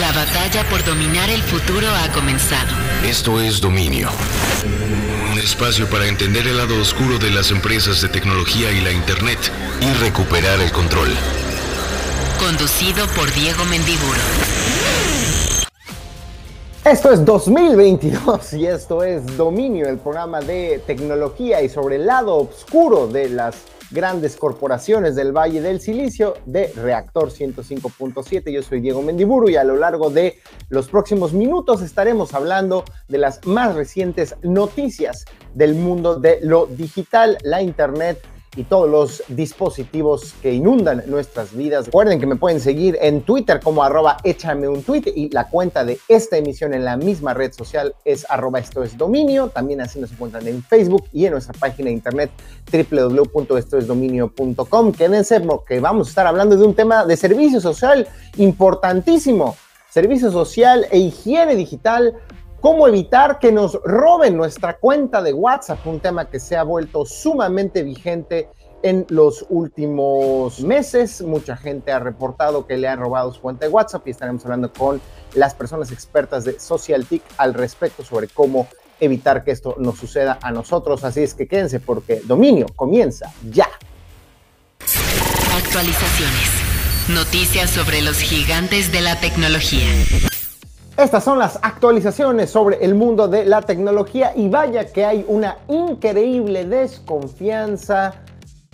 La batalla por dominar el futuro ha comenzado. Esto es Dominio. Un espacio para entender el lado oscuro de las empresas de tecnología y la Internet y recuperar el control. Conducido por Diego Mendiburo. Esto es 2022 y esto es Dominio, el programa de tecnología y sobre el lado oscuro de las grandes corporaciones del Valle del Silicio de Reactor 105.7. Yo soy Diego Mendiburu y a lo largo de los próximos minutos estaremos hablando de las más recientes noticias del mundo de lo digital, la Internet y todos los dispositivos que inundan nuestras vidas. Recuerden que me pueden seguir en Twitter como arroba échame un tweet y la cuenta de esta emisión en la misma red social es arroba esto es dominio. También así nos encuentran en Facebook y en nuestra página de internet www.estoesdominio.com. Quédense porque vamos a estar hablando de un tema de servicio social importantísimo. Servicio social e higiene digital cómo evitar que nos roben nuestra cuenta de WhatsApp, un tema que se ha vuelto sumamente vigente en los últimos meses. Mucha gente ha reportado que le han robado su cuenta de WhatsApp y estaremos hablando con las personas expertas de SocialTIC al respecto sobre cómo evitar que esto nos suceda a nosotros. Así es que quédense porque Dominio comienza ya. Actualizaciones. Noticias sobre los gigantes de la tecnología. Estas son las actualizaciones sobre el mundo de la tecnología y vaya que hay una increíble desconfianza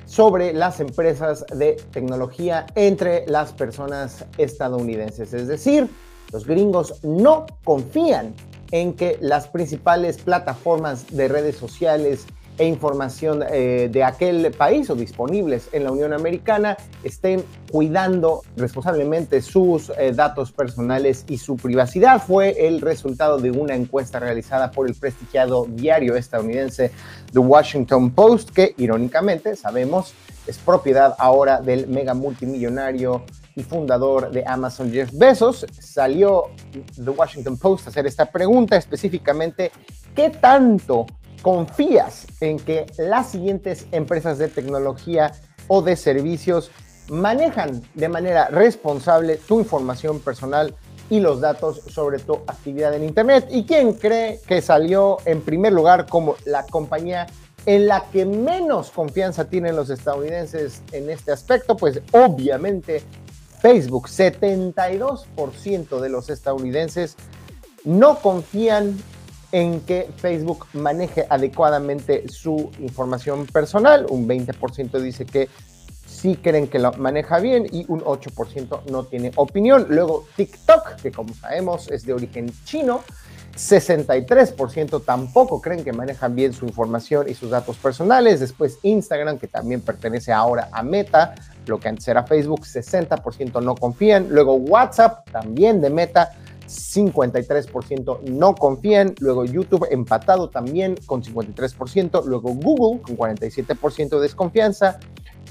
sobre las empresas de tecnología entre las personas estadounidenses. Es decir, los gringos no confían en que las principales plataformas de redes sociales e información eh, de aquel país o disponibles en la Unión Americana estén cuidando responsablemente sus eh, datos personales y su privacidad. Fue el resultado de una encuesta realizada por el prestigiado diario estadounidense The Washington Post, que irónicamente sabemos es propiedad ahora del mega multimillonario y fundador de Amazon, Jeff Bezos. Salió The Washington Post a hacer esta pregunta específicamente, ¿qué tanto confías en que las siguientes empresas de tecnología o de servicios manejan de manera responsable tu información personal y los datos sobre tu actividad en Internet. ¿Y quién cree que salió en primer lugar como la compañía en la que menos confianza tienen los estadounidenses en este aspecto? Pues obviamente Facebook, 72% de los estadounidenses no confían en que Facebook maneje adecuadamente su información personal. Un 20% dice que sí creen que lo maneja bien y un 8% no tiene opinión. Luego TikTok, que como sabemos es de origen chino, 63% tampoco creen que manejan bien su información y sus datos personales. Después Instagram, que también pertenece ahora a Meta, lo que antes era Facebook, 60% no confían. Luego WhatsApp, también de Meta, 53% no confían, luego YouTube empatado también con 53%, luego Google con 47% de desconfianza,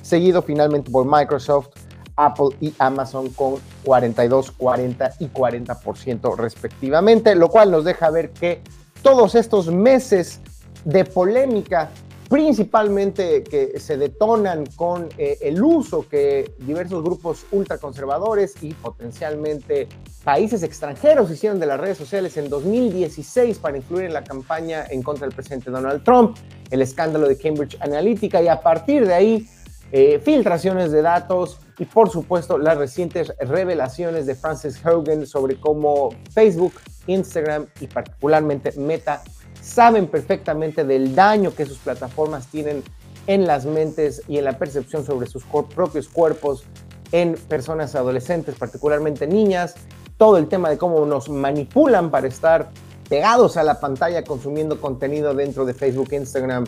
seguido finalmente por Microsoft, Apple y Amazon con 42, 40 y 40% respectivamente, lo cual nos deja ver que todos estos meses de polémica principalmente que se detonan con eh, el uso que diversos grupos ultraconservadores y potencialmente países extranjeros hicieron de las redes sociales en 2016 para influir en la campaña en contra del presidente Donald Trump, el escándalo de Cambridge Analytica y a partir de ahí eh, filtraciones de datos y por supuesto las recientes revelaciones de Francis Hogan sobre cómo Facebook, Instagram y particularmente Meta saben perfectamente del daño que sus plataformas tienen en las mentes y en la percepción sobre sus propios cuerpos en personas adolescentes, particularmente niñas, todo el tema de cómo nos manipulan para estar pegados a la pantalla consumiendo contenido dentro de Facebook, Instagram,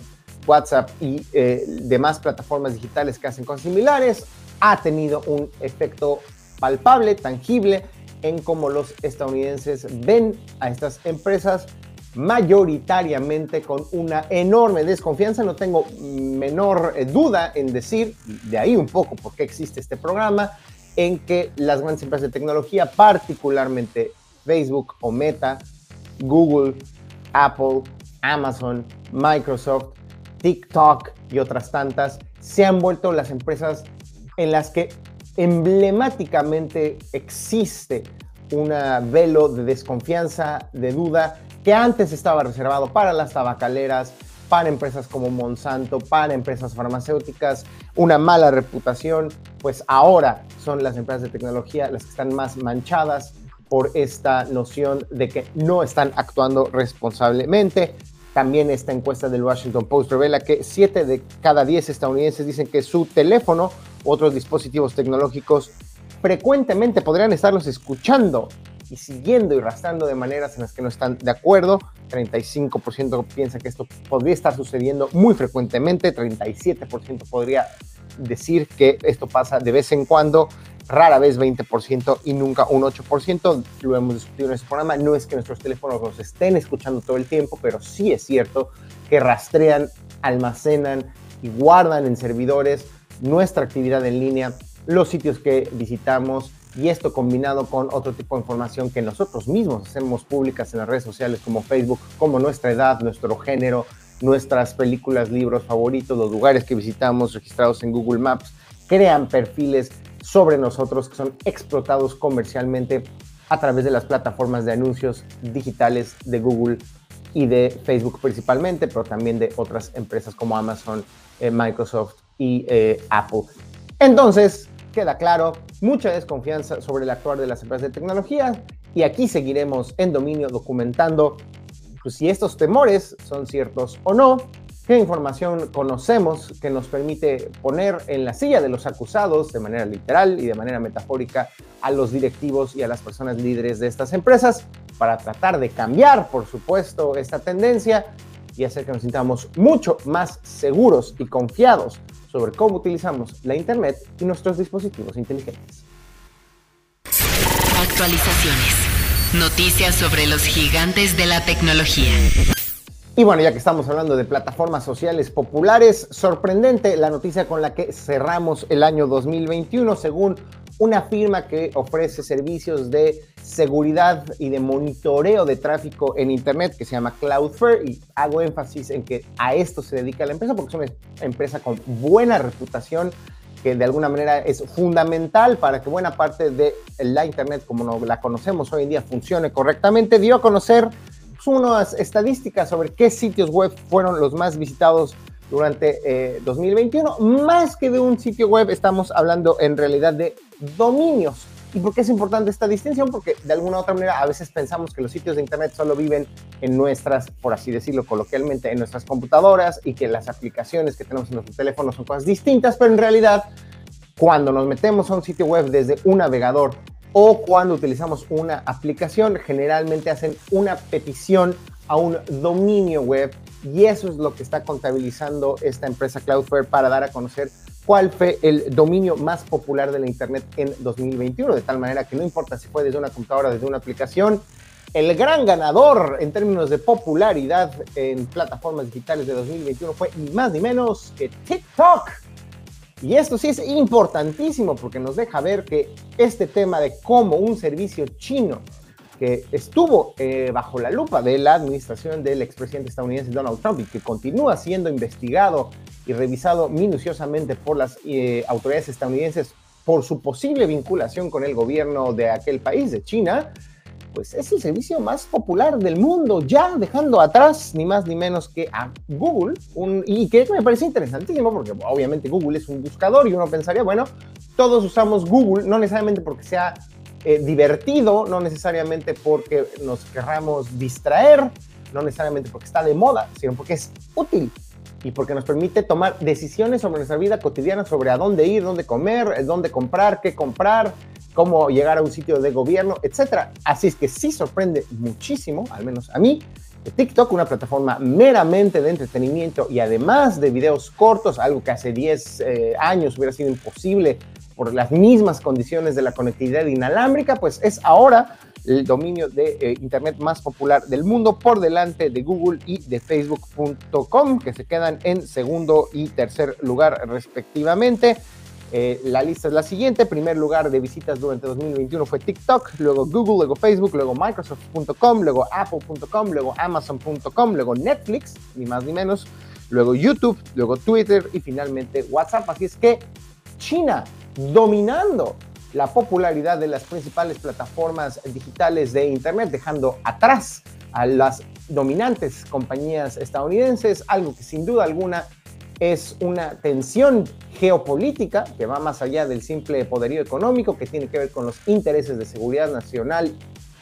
WhatsApp y eh, demás plataformas digitales que hacen cosas similares, ha tenido un efecto palpable, tangible, en cómo los estadounidenses ven a estas empresas mayoritariamente con una enorme desconfianza. No tengo menor eh, duda en decir, de ahí un poco por qué existe este programa, en que las grandes empresas de tecnología, particularmente Facebook o Meta, Google, Apple, Amazon, Microsoft, TikTok y otras tantas, se han vuelto las empresas en las que emblemáticamente existe un velo de desconfianza, de duda, que antes estaba reservado para las tabacaleras, para empresas como Monsanto, para empresas farmacéuticas, una mala reputación, pues ahora son las empresas de tecnología las que están más manchadas por esta noción de que no están actuando responsablemente. También esta encuesta del Washington Post revela que 7 de cada 10 estadounidenses dicen que su teléfono u otros dispositivos tecnológicos frecuentemente podrían estarlos escuchando y siguiendo y rastreando de maneras en las que no están de acuerdo. 35% piensa que esto podría estar sucediendo muy frecuentemente, 37% podría decir que esto pasa de vez en cuando, rara vez 20% y nunca un 8%. Lo hemos discutido en este programa, no es que nuestros teléfonos nos estén escuchando todo el tiempo, pero sí es cierto que rastrean, almacenan y guardan en servidores nuestra actividad en línea, los sitios que visitamos, y esto combinado con otro tipo de información que nosotros mismos hacemos públicas en las redes sociales como Facebook, como nuestra edad, nuestro género, nuestras películas, libros favoritos, los lugares que visitamos registrados en Google Maps, crean perfiles sobre nosotros que son explotados comercialmente a través de las plataformas de anuncios digitales de Google y de Facebook principalmente, pero también de otras empresas como Amazon, eh, Microsoft y eh, Apple. Entonces, queda claro, mucha desconfianza sobre el actuar de las empresas de tecnología y aquí seguiremos en dominio documentando pues, si estos temores son ciertos o no, qué información conocemos que nos permite poner en la silla de los acusados de manera literal y de manera metafórica a los directivos y a las personas líderes de estas empresas para tratar de cambiar, por supuesto, esta tendencia y hacer que nos sintamos mucho más seguros y confiados sobre cómo utilizamos la Internet y nuestros dispositivos inteligentes. Actualizaciones. Noticias sobre los gigantes de la tecnología. Y bueno, ya que estamos hablando de plataformas sociales populares, sorprendente la noticia con la que cerramos el año 2021, según una firma que ofrece servicios de seguridad y de monitoreo de tráfico en Internet que se llama Cloudflare y hago énfasis en que a esto se dedica la empresa porque es una empresa con buena reputación que de alguna manera es fundamental para que buena parte de la Internet como la conocemos hoy en día funcione correctamente, dio a conocer pues, unas estadísticas sobre qué sitios web fueron los más visitados durante 2021. Eh, más que de un sitio web, estamos hablando en realidad de dominios. ¿Y por qué es importante esta distinción? Porque de alguna u otra manera a veces pensamos que los sitios de Internet solo viven en nuestras, por así decirlo coloquialmente, en nuestras computadoras y que las aplicaciones que tenemos en nuestro teléfono son cosas distintas, pero en realidad cuando nos metemos a un sitio web desde un navegador o cuando utilizamos una aplicación, generalmente hacen una petición a un dominio web y eso es lo que está contabilizando esta empresa Cloudflare para dar a conocer cuál fue el dominio más popular de la Internet en 2021, de tal manera que no importa si fue desde una computadora, desde una aplicación, el gran ganador en términos de popularidad en plataformas digitales de 2021 fue ni más ni menos que TikTok. Y esto sí es importantísimo porque nos deja ver que este tema de cómo un servicio chino que estuvo eh, bajo la lupa de la administración del expresidente estadounidense Donald Trump y que continúa siendo investigado y revisado minuciosamente por las eh, autoridades estadounidenses por su posible vinculación con el gobierno de aquel país, de China, pues es el servicio más popular del mundo, ya dejando atrás ni más ni menos que a Google, y que me parece interesantísimo porque obviamente Google es un buscador y uno pensaría, bueno, todos usamos Google, no necesariamente porque sea eh, divertido, no necesariamente porque nos querramos distraer, no necesariamente porque está de moda, sino porque es útil y porque nos permite tomar decisiones sobre nuestra vida cotidiana, sobre a dónde ir, dónde comer, dónde comprar, qué comprar, cómo llegar a un sitio de gobierno, etc. Así es que sí sorprende muchísimo, al menos a mí, que TikTok, una plataforma meramente de entretenimiento y además de videos cortos, algo que hace 10 eh, años hubiera sido imposible por las mismas condiciones de la conectividad inalámbrica, pues es ahora el dominio de eh, Internet más popular del mundo por delante de Google y de Facebook.com, que se quedan en segundo y tercer lugar respectivamente. Eh, la lista es la siguiente. Primer lugar de visitas durante 2021 fue TikTok, luego Google, luego Facebook, luego Microsoft.com, luego Apple.com, luego Amazon.com, luego Netflix, ni más ni menos, luego YouTube, luego Twitter y finalmente WhatsApp. Así es que China dominando la popularidad de las principales plataformas digitales de Internet, dejando atrás a las dominantes compañías estadounidenses, algo que sin duda alguna es una tensión geopolítica que va más allá del simple poderío económico, que tiene que ver con los intereses de seguridad nacional,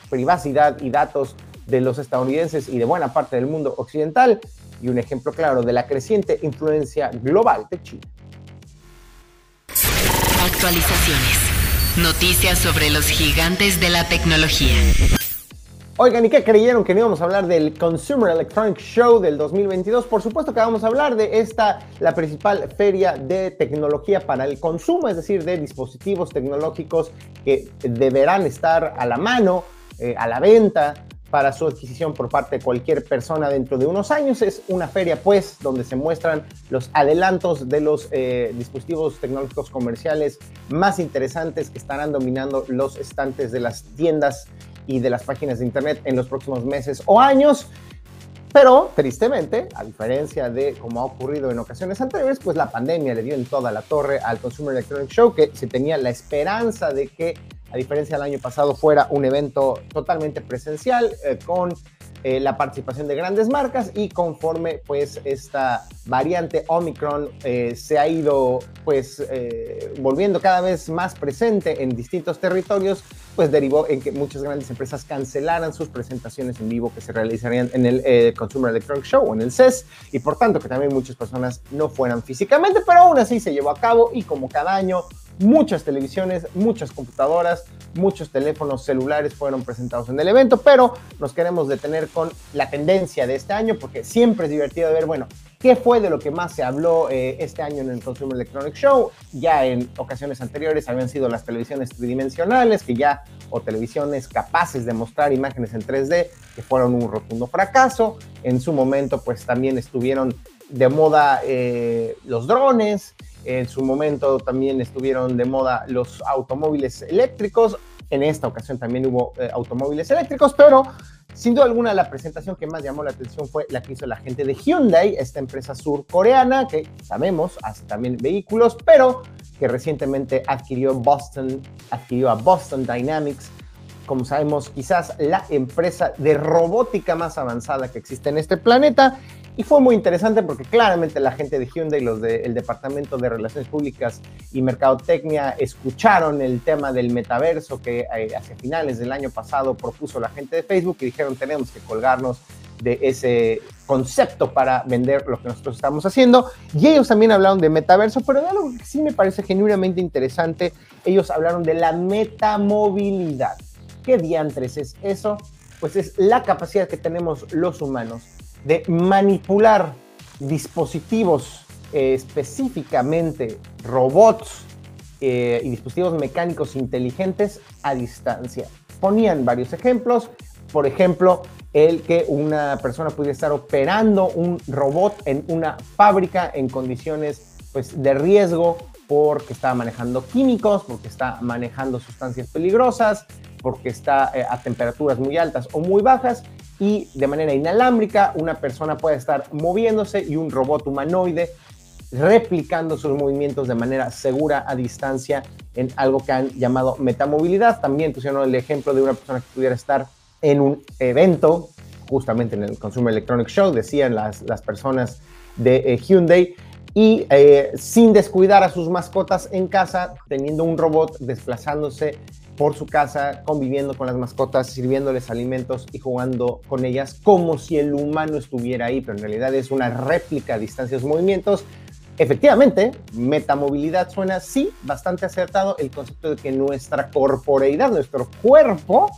privacidad y datos de los estadounidenses y de buena parte del mundo occidental, y un ejemplo claro de la creciente influencia global de China. Actualizaciones. Noticias sobre los gigantes de la tecnología. Oigan, ¿y qué creyeron que íbamos a hablar del Consumer Electronic Show del 2022? Por supuesto que vamos a hablar de esta, la principal feria de tecnología para el consumo, es decir, de dispositivos tecnológicos que deberán estar a la mano, eh, a la venta para su adquisición por parte de cualquier persona dentro de unos años. Es una feria, pues, donde se muestran los adelantos de los eh, dispositivos tecnológicos comerciales más interesantes que estarán dominando los estantes de las tiendas y de las páginas de Internet en los próximos meses o años. Pero, tristemente, a diferencia de como ha ocurrido en ocasiones anteriores, pues la pandemia le dio en toda la torre al Consumer Electronic Show, que se tenía la esperanza de que a diferencia del año pasado, fuera un evento totalmente presencial eh, con eh, la participación de grandes marcas y conforme pues esta variante Omicron eh, se ha ido pues volviendo cada vez más presente en distintos territorios, pues derivó en que muchas grandes empresas cancelaran sus presentaciones en vivo que se realizarían en el Consumer Electronic Show o en el CES y por tanto que también muchas personas no fueran físicamente, pero aún así se llevó a cabo y como cada año muchas televisiones, muchas computadoras, muchos teléfonos celulares fueron presentados en el evento, pero nos queremos detener con la tendencia de este año porque siempre es divertido ver, bueno, qué fue de lo que más se habló eh, este año en el Consumer Electronic Show. Ya en ocasiones anteriores habían sido las televisiones tridimensionales, que ya, o televisiones capaces de mostrar imágenes en 3D, que fueron un rotundo fracaso. En su momento, pues también estuvieron de moda eh, los drones, en su momento también estuvieron de moda los automóviles eléctricos. En esta ocasión también hubo eh, automóviles eléctricos, pero sin duda alguna la presentación que más llamó la atención fue la que hizo la gente de Hyundai, esta empresa surcoreana que sabemos hace también vehículos, pero que recientemente adquirió Boston, adquirió a Boston Dynamics, como sabemos, quizás la empresa de robótica más avanzada que existe en este planeta y fue muy interesante porque claramente la gente de Hyundai, los del Departamento de Relaciones Públicas y Mercadotecnia, escucharon el tema del metaverso que eh, hacia finales del año pasado propuso la gente de Facebook y dijeron tenemos que colgarnos de ese concepto para vender lo que nosotros estamos haciendo. Y ellos también hablaron de metaverso, pero de algo que sí me parece genuinamente interesante, ellos hablaron de la metamovilidad. ¿Qué diantres es eso? Pues es la capacidad que tenemos los humanos de manipular dispositivos, eh, específicamente robots eh, y dispositivos mecánicos inteligentes a distancia. Ponían varios ejemplos, por ejemplo, el que una persona pudiera estar operando un robot en una fábrica en condiciones pues, de riesgo porque está manejando químicos, porque está manejando sustancias peligrosas, porque está eh, a temperaturas muy altas o muy bajas y de manera inalámbrica una persona puede estar moviéndose y un robot humanoide replicando sus movimientos de manera segura a distancia en algo que han llamado metamovilidad. También pusieron el ejemplo de una persona que pudiera estar en un evento, justamente en el Consumer Electronic Show, decían las, las personas de eh, Hyundai, y eh, sin descuidar a sus mascotas en casa, teniendo un robot desplazándose por su casa, conviviendo con las mascotas, sirviéndoles alimentos y jugando con ellas como si el humano estuviera ahí, pero en realidad es una réplica a distancia de sus movimientos. Efectivamente, metamovilidad suena, sí, bastante acertado el concepto de que nuestra corporeidad, nuestro cuerpo,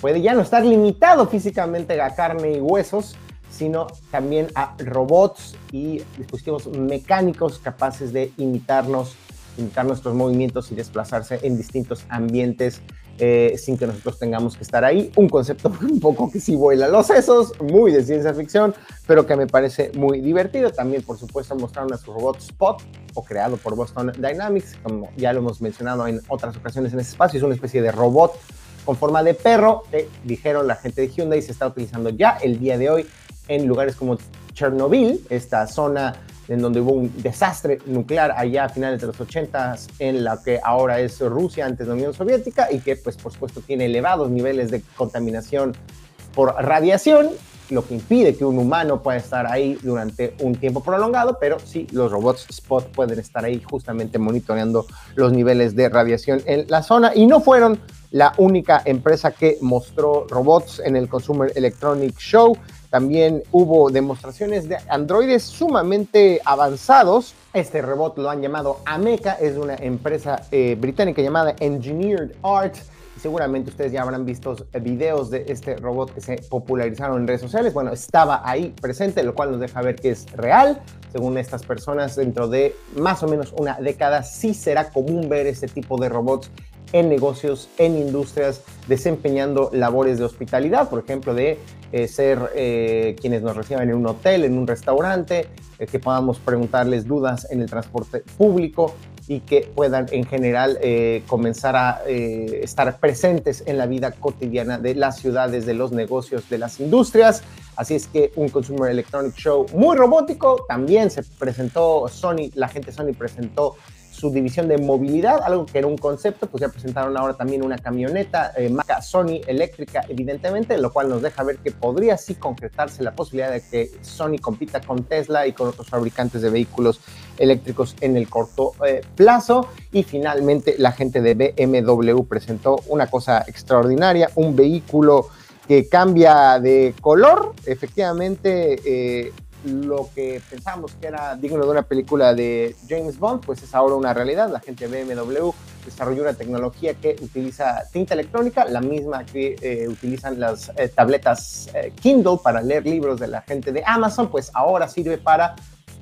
puede ya no estar limitado físicamente a carne y huesos, sino también a robots y dispositivos mecánicos capaces de imitarnos imitar nuestros movimientos y desplazarse en distintos ambientes eh, sin que nosotros tengamos que estar ahí. Un concepto un poco que sí vuela los sesos, muy de ciencia ficción, pero que me parece muy divertido. También, por supuesto, mostraron a su robot Spot, o creado por Boston Dynamics, como ya lo hemos mencionado en otras ocasiones en este espacio, es una especie de robot con forma de perro, que dijeron la gente de Hyundai, se está utilizando ya el día de hoy en lugares como Chernobyl, esta zona en donde hubo un desastre nuclear allá a finales de los 80 en la que ahora es Rusia, antes la Unión Soviética, y que pues por supuesto tiene elevados niveles de contaminación por radiación, lo que impide que un humano pueda estar ahí durante un tiempo prolongado, pero sí, los robots Spot pueden estar ahí justamente monitoreando los niveles de radiación en la zona y no fueron la única empresa que mostró robots en el Consumer Electronic Show. También hubo demostraciones de androides sumamente avanzados. Este robot lo han llamado Ameca, es una empresa eh, británica llamada Engineered Art. Seguramente ustedes ya habrán visto videos de este robot que se popularizaron en redes sociales. Bueno, estaba ahí presente, lo cual nos deja ver que es real. Según estas personas, dentro de más o menos una década sí será común ver este tipo de robots en negocios, en industrias, desempeñando labores de hospitalidad, por ejemplo, de eh, ser eh, quienes nos reciban en un hotel, en un restaurante, eh, que podamos preguntarles dudas en el transporte público y que puedan en general comenzar a estar presentes en la vida cotidiana de las ciudades, de los negocios, de las industrias. Así es que un Consumer Electronic Show muy robótico. También se presentó Sony, la gente Sony presentó su división de movilidad, algo que era un concepto, pues ya presentaron ahora también una camioneta eh, marca Sony eléctrica, evidentemente, lo cual nos deja ver que podría sí concretarse la posibilidad de que Sony compita con Tesla y con otros fabricantes de vehículos eléctricos en el corto eh, plazo. Y finalmente la gente de BMW presentó una cosa extraordinaria, un vehículo que cambia de color, efectivamente. Eh, lo que pensamos que era digno de una película de James Bond, pues es ahora una realidad. La gente de BMW desarrolló una tecnología que utiliza tinta electrónica, la misma que eh, utilizan las eh, tabletas eh, Kindle para leer libros de la gente de Amazon, pues ahora sirve para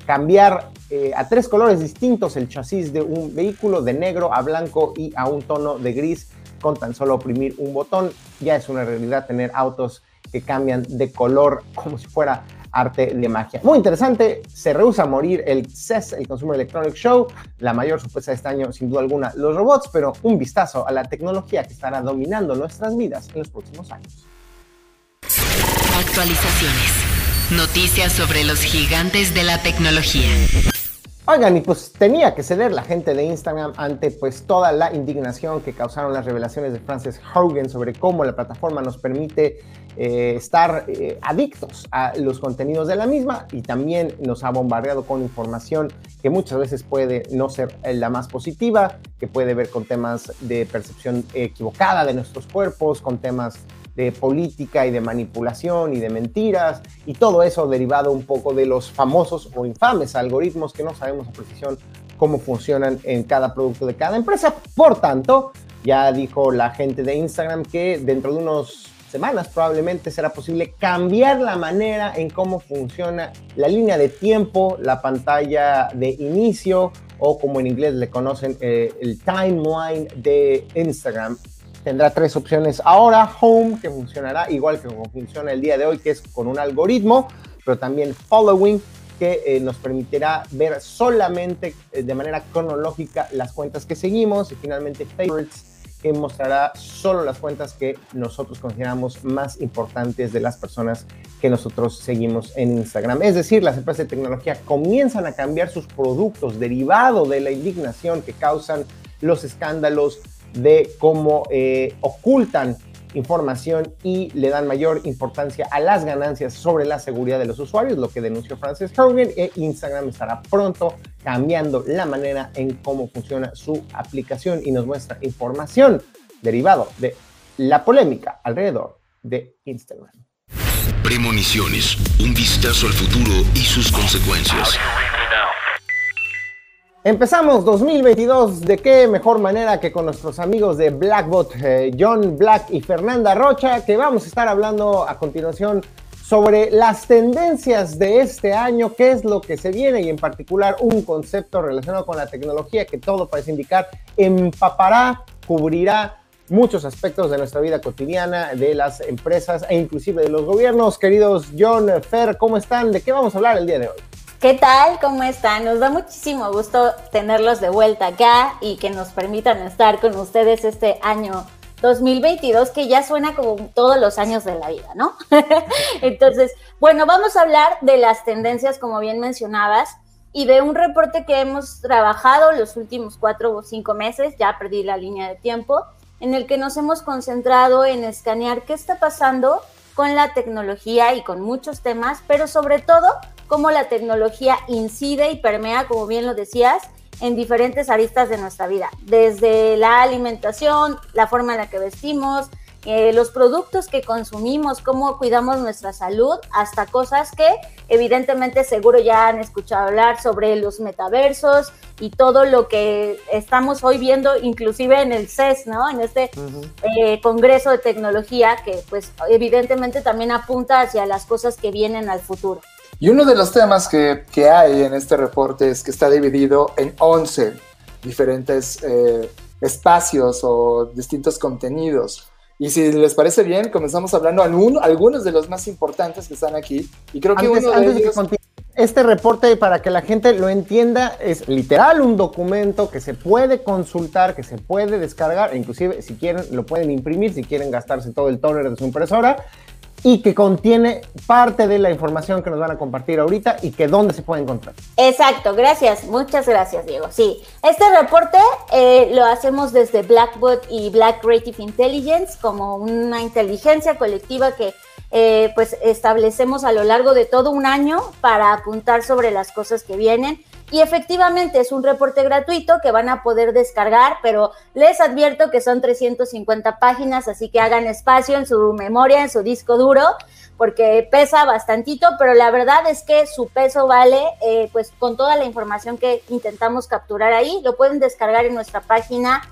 cambiar a tres colores distintos el chasis de un vehículo de negro a blanco y a un tono de gris con tan solo oprimir un botón. Ya es una realidad tener autos que cambian de color como si fuera arte de magia. Muy interesante, se rehúsa a morir el CES, el Consumer Electronic Show, la mayor sorpresa de este año sin duda alguna los robots, pero un vistazo a la tecnología que estará dominando nuestras vidas en los próximos años. Actualizaciones. Noticias sobre los gigantes de la tecnología. Oigan, y pues tenía que ceder la gente de Instagram ante pues toda la indignación que causaron las revelaciones de Frances Hogan sobre cómo la plataforma nos permite eh, estar eh, adictos a los contenidos de la misma y también nos ha bombardeado con información que muchas veces puede no ser la más positiva, que puede ver con temas de percepción equivocada de nuestros cuerpos, con temas de política y de manipulación y de mentiras y todo eso derivado un poco de los famosos o infames algoritmos que no sabemos a precisión cómo funcionan en cada producto de cada empresa. Por tanto, ya dijo la gente de Instagram que dentro de unos semanas probablemente será posible cambiar la manera en cómo funciona la línea de tiempo, la pantalla de inicio o como en inglés le conocen eh, el timeline de Instagram tendrá tres opciones ahora, Home, que funcionará igual que como funciona el día de hoy, que es con un algoritmo, pero también Following, que eh, nos permitirá ver solamente eh, de manera cronológica las cuentas que seguimos y finalmente Favorites, que mostrará solo las cuentas que nosotros consideramos más importantes de las personas que nosotros seguimos en Instagram. Es decir, las empresas de tecnología comienzan a cambiar sus productos derivado de la indignación que causan los escándalos de cómo eh, ocultan información y le dan mayor importancia a las ganancias sobre la seguridad de los usuarios, lo que denunció Francis Hogan, e Instagram estará pronto cambiando la manera en cómo funciona su aplicación y nos muestra información derivado de la polémica alrededor de Instagram. Premoniciones, un vistazo al futuro y sus consecuencias. Empezamos 2022 de qué mejor manera que con nuestros amigos de Blackbot, eh, John Black y Fernanda Rocha, que vamos a estar hablando a continuación sobre las tendencias de este año, qué es lo que se viene y en particular un concepto relacionado con la tecnología que todo parece indicar empapará, cubrirá muchos aspectos de nuestra vida cotidiana, de las empresas e inclusive de los gobiernos. Queridos John, Fer, ¿cómo están? ¿De qué vamos a hablar el día de hoy? ¿Qué tal? ¿Cómo están? Nos da muchísimo gusto tenerlos de vuelta acá y que nos permitan estar con ustedes este año 2022, que ya suena como todos los años de la vida, ¿no? Entonces, bueno, vamos a hablar de las tendencias, como bien mencionabas, y de un reporte que hemos trabajado los últimos cuatro o cinco meses, ya perdí la línea de tiempo, en el que nos hemos concentrado en escanear qué está pasando con la tecnología y con muchos temas, pero sobre todo cómo la tecnología incide y permea, como bien lo decías, en diferentes aristas de nuestra vida, desde la alimentación, la forma en la que vestimos, eh, los productos que consumimos, cómo cuidamos nuestra salud, hasta cosas que evidentemente seguro ya han escuchado hablar sobre los metaversos y todo lo que estamos hoy viendo, inclusive en el CES, ¿no? En este eh, Congreso de Tecnología que pues evidentemente también apunta hacia las cosas que vienen al futuro. Y uno de los temas que, que hay en este reporte es que está dividido en 11 diferentes eh, espacios o distintos contenidos. Y si les parece bien, comenzamos hablando de algunos de los más importantes que están aquí. Y creo que uno de ellos... este reporte, para que la gente lo entienda, es literal un documento que se puede consultar, que se puede descargar, inclusive si quieren lo pueden imprimir, si quieren gastarse todo el toner de su impresora y que contiene parte de la información que nos van a compartir ahorita y que dónde se puede encontrar. Exacto, gracias, muchas gracias Diego. Sí, este reporte eh, lo hacemos desde Blackbot y Black Creative Intelligence como una inteligencia colectiva que eh, pues establecemos a lo largo de todo un año para apuntar sobre las cosas que vienen y efectivamente es un reporte gratuito que van a poder descargar, pero les advierto que son 350 páginas, así que hagan espacio en su memoria, en su disco duro, porque pesa bastantito, pero la verdad es que su peso vale, eh, pues con toda la información que intentamos capturar ahí, lo pueden descargar en nuestra página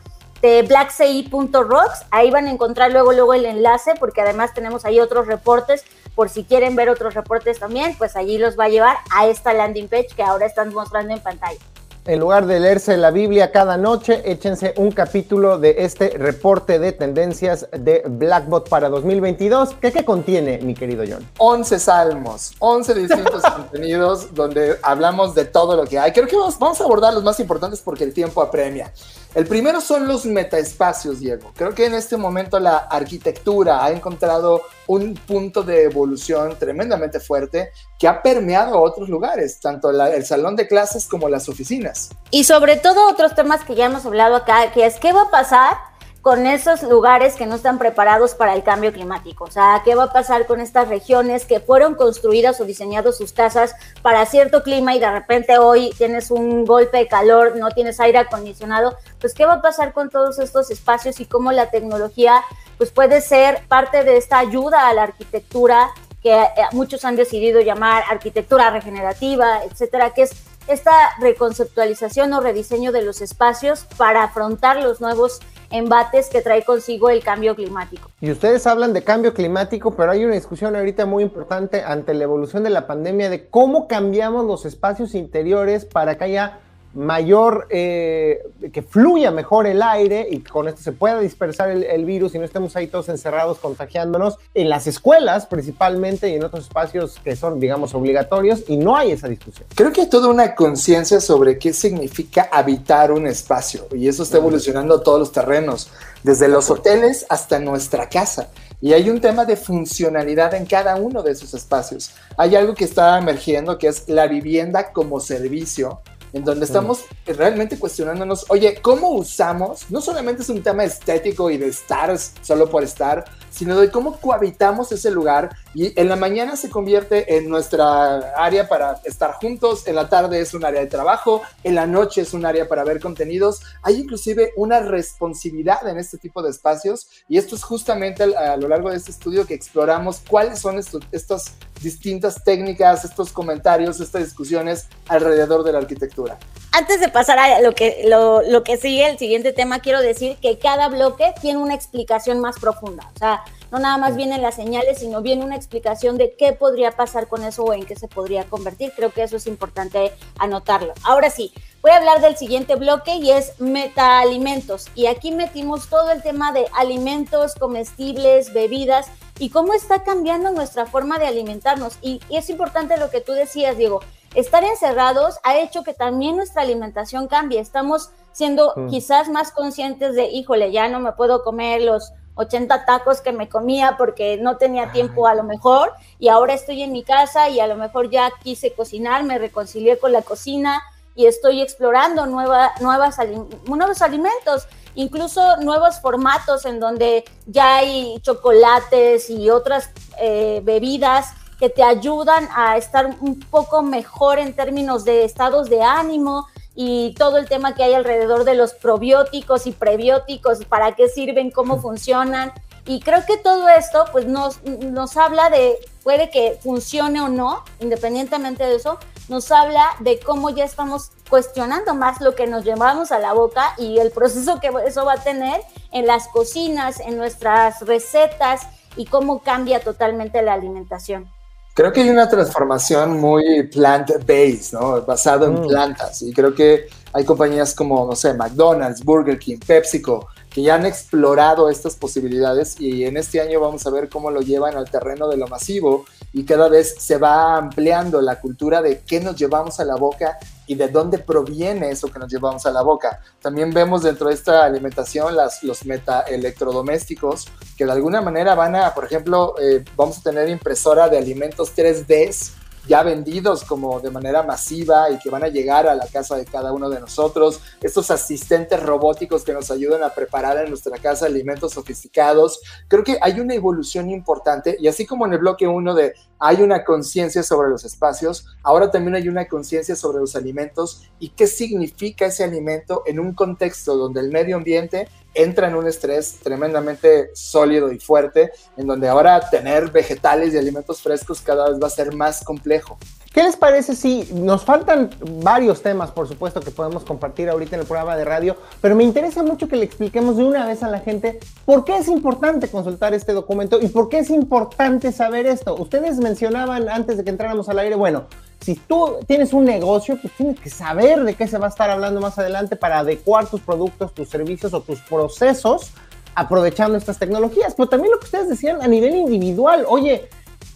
de blackci.rocks, ahí van a encontrar luego, luego el enlace, porque además tenemos ahí otros reportes por si quieren ver otros reportes también, pues allí los va a llevar a esta landing page que ahora están mostrando en pantalla. En lugar de leerse la Biblia cada noche, échense un capítulo de este reporte de tendencias de Blackbot para 2022. ¿Qué, qué contiene, mi querido John? 11 salmos, 11 distintos contenidos donde hablamos de todo lo que hay. Creo que vamos, vamos a abordar los más importantes porque el tiempo apremia. El primero son los metaespacios, Diego. Creo que en este momento la arquitectura ha encontrado un punto de evolución tremendamente fuerte que ha permeado a otros lugares, tanto el salón de clases como las oficinas. Y sobre todo otros temas que ya hemos hablado acá, que es qué va a pasar con esos lugares que no están preparados para el cambio climático. O sea, ¿qué va a pasar con estas regiones que fueron construidas o diseñadas sus casas para cierto clima y de repente hoy tienes un golpe de calor, no tienes aire acondicionado? Pues, ¿qué va a pasar con todos estos espacios y cómo la tecnología pues, puede ser parte de esta ayuda a la arquitectura que eh, muchos han decidido llamar arquitectura regenerativa, etcétera, que es esta reconceptualización o rediseño de los espacios para afrontar los nuevos embates que trae consigo el cambio climático. Y ustedes hablan de cambio climático, pero hay una discusión ahorita muy importante ante la evolución de la pandemia de cómo cambiamos los espacios interiores para que haya mayor, eh, que fluya mejor el aire y con esto se pueda dispersar el, virus y no estemos ahí todos encerrados contagiándonos en las escuelas principalmente y en otros espacios que son, digamos, obligatorios y no hay esa discusión. Creo que hay toda una conciencia sobre qué significa habitar un espacio y eso está evolucionando a todos los terrenos, desde los hoteles hasta nuestra casa. Y hay un tema de funcionalidad en cada uno de esos espacios. Hay algo que está emergiendo que es la vivienda como servicio en donde estamos realmente cuestionándonos, oye, ¿cómo usamos? No solamente es un tema estético y de estar solo por estar, sino de cómo cohabitamos ese lugar y en la mañana se convierte en nuestra área para estar juntos, en la tarde es un área de trabajo, en la noche es un área para ver contenidos. Hay inclusive una responsabilidad en este tipo de espacios y esto es justamente a lo largo de este estudio que exploramos cuáles son estas distintas técnicas, estos comentarios, estas discusiones alrededor de la arquitectura. Antes de pasar a lo que, lo, lo que sigue, el siguiente tema, quiero decir que cada bloque tiene una explicación más profunda. O sea, no nada más vienen las señales, sino viene una explicación de qué podría pasar con eso o en qué se podría convertir. Creo que eso es importante anotarlo. Ahora sí, voy a hablar del siguiente bloque y es metaalimentos. Y aquí metimos todo el tema de alimentos, comestibles, bebidas y cómo está cambiando nuestra forma de alimentarnos. Y, y es importante lo que tú decías, Diego. Estar encerrados ha hecho que también nuestra alimentación cambie. Estamos siendo mm. quizás más conscientes de, híjole, ya no me puedo comer los 80 tacos que me comía porque no tenía tiempo a lo mejor y ahora estoy en mi casa y a lo mejor ya quise cocinar, me reconcilié con la cocina y estoy explorando nueva, nuevas, nuevos alimentos, incluso nuevos formatos en donde ya hay chocolates y otras eh, bebidas que te ayudan a estar un poco mejor en términos de estados de ánimo y todo el tema que hay alrededor de los probióticos y prebióticos, para qué sirven, cómo funcionan. Y creo que todo esto pues nos, nos habla de, puede que funcione o no, independientemente de eso, nos habla de cómo ya estamos cuestionando más lo que nos llevamos a la boca y el proceso que eso va a tener en las cocinas, en nuestras recetas y cómo cambia totalmente la alimentación. Creo que hay una transformación muy plant-based, ¿no? Basado en mm. plantas. Y creo que hay compañías como, no sé, McDonald's, Burger King, PepsiCo, que ya han explorado estas posibilidades y en este año vamos a ver cómo lo llevan al terreno de lo masivo y cada vez se va ampliando la cultura de qué nos llevamos a la boca y de dónde proviene eso que nos llevamos a la boca. También vemos dentro de esta alimentación las, los metaelectrodomésticos que de alguna manera van a, por ejemplo, eh, vamos a tener impresora de alimentos 3D ya vendidos como de manera masiva y que van a llegar a la casa de cada uno de nosotros, estos asistentes robóticos que nos ayudan a preparar en nuestra casa alimentos sofisticados. Creo que hay una evolución importante y así como en el bloque 1 de hay una conciencia sobre los espacios, ahora también hay una conciencia sobre los alimentos y qué significa ese alimento en un contexto donde el medio ambiente entra en un estrés tremendamente sólido y fuerte, en donde ahora tener vegetales y alimentos frescos cada vez va a ser más complejo. ¿Qué les parece si nos faltan varios temas, por supuesto, que podemos compartir ahorita en el programa de radio, pero me interesa mucho que le expliquemos de una vez a la gente por qué es importante consultar este documento y por qué es importante saber esto? Ustedes mencionaban antes de que entráramos al aire, bueno, si tú tienes un negocio, pues tienes que saber de qué se va a estar hablando más adelante para adecuar tus productos, tus servicios o tus procesos aprovechando estas tecnologías. Pero también lo que ustedes decían a nivel individual, oye,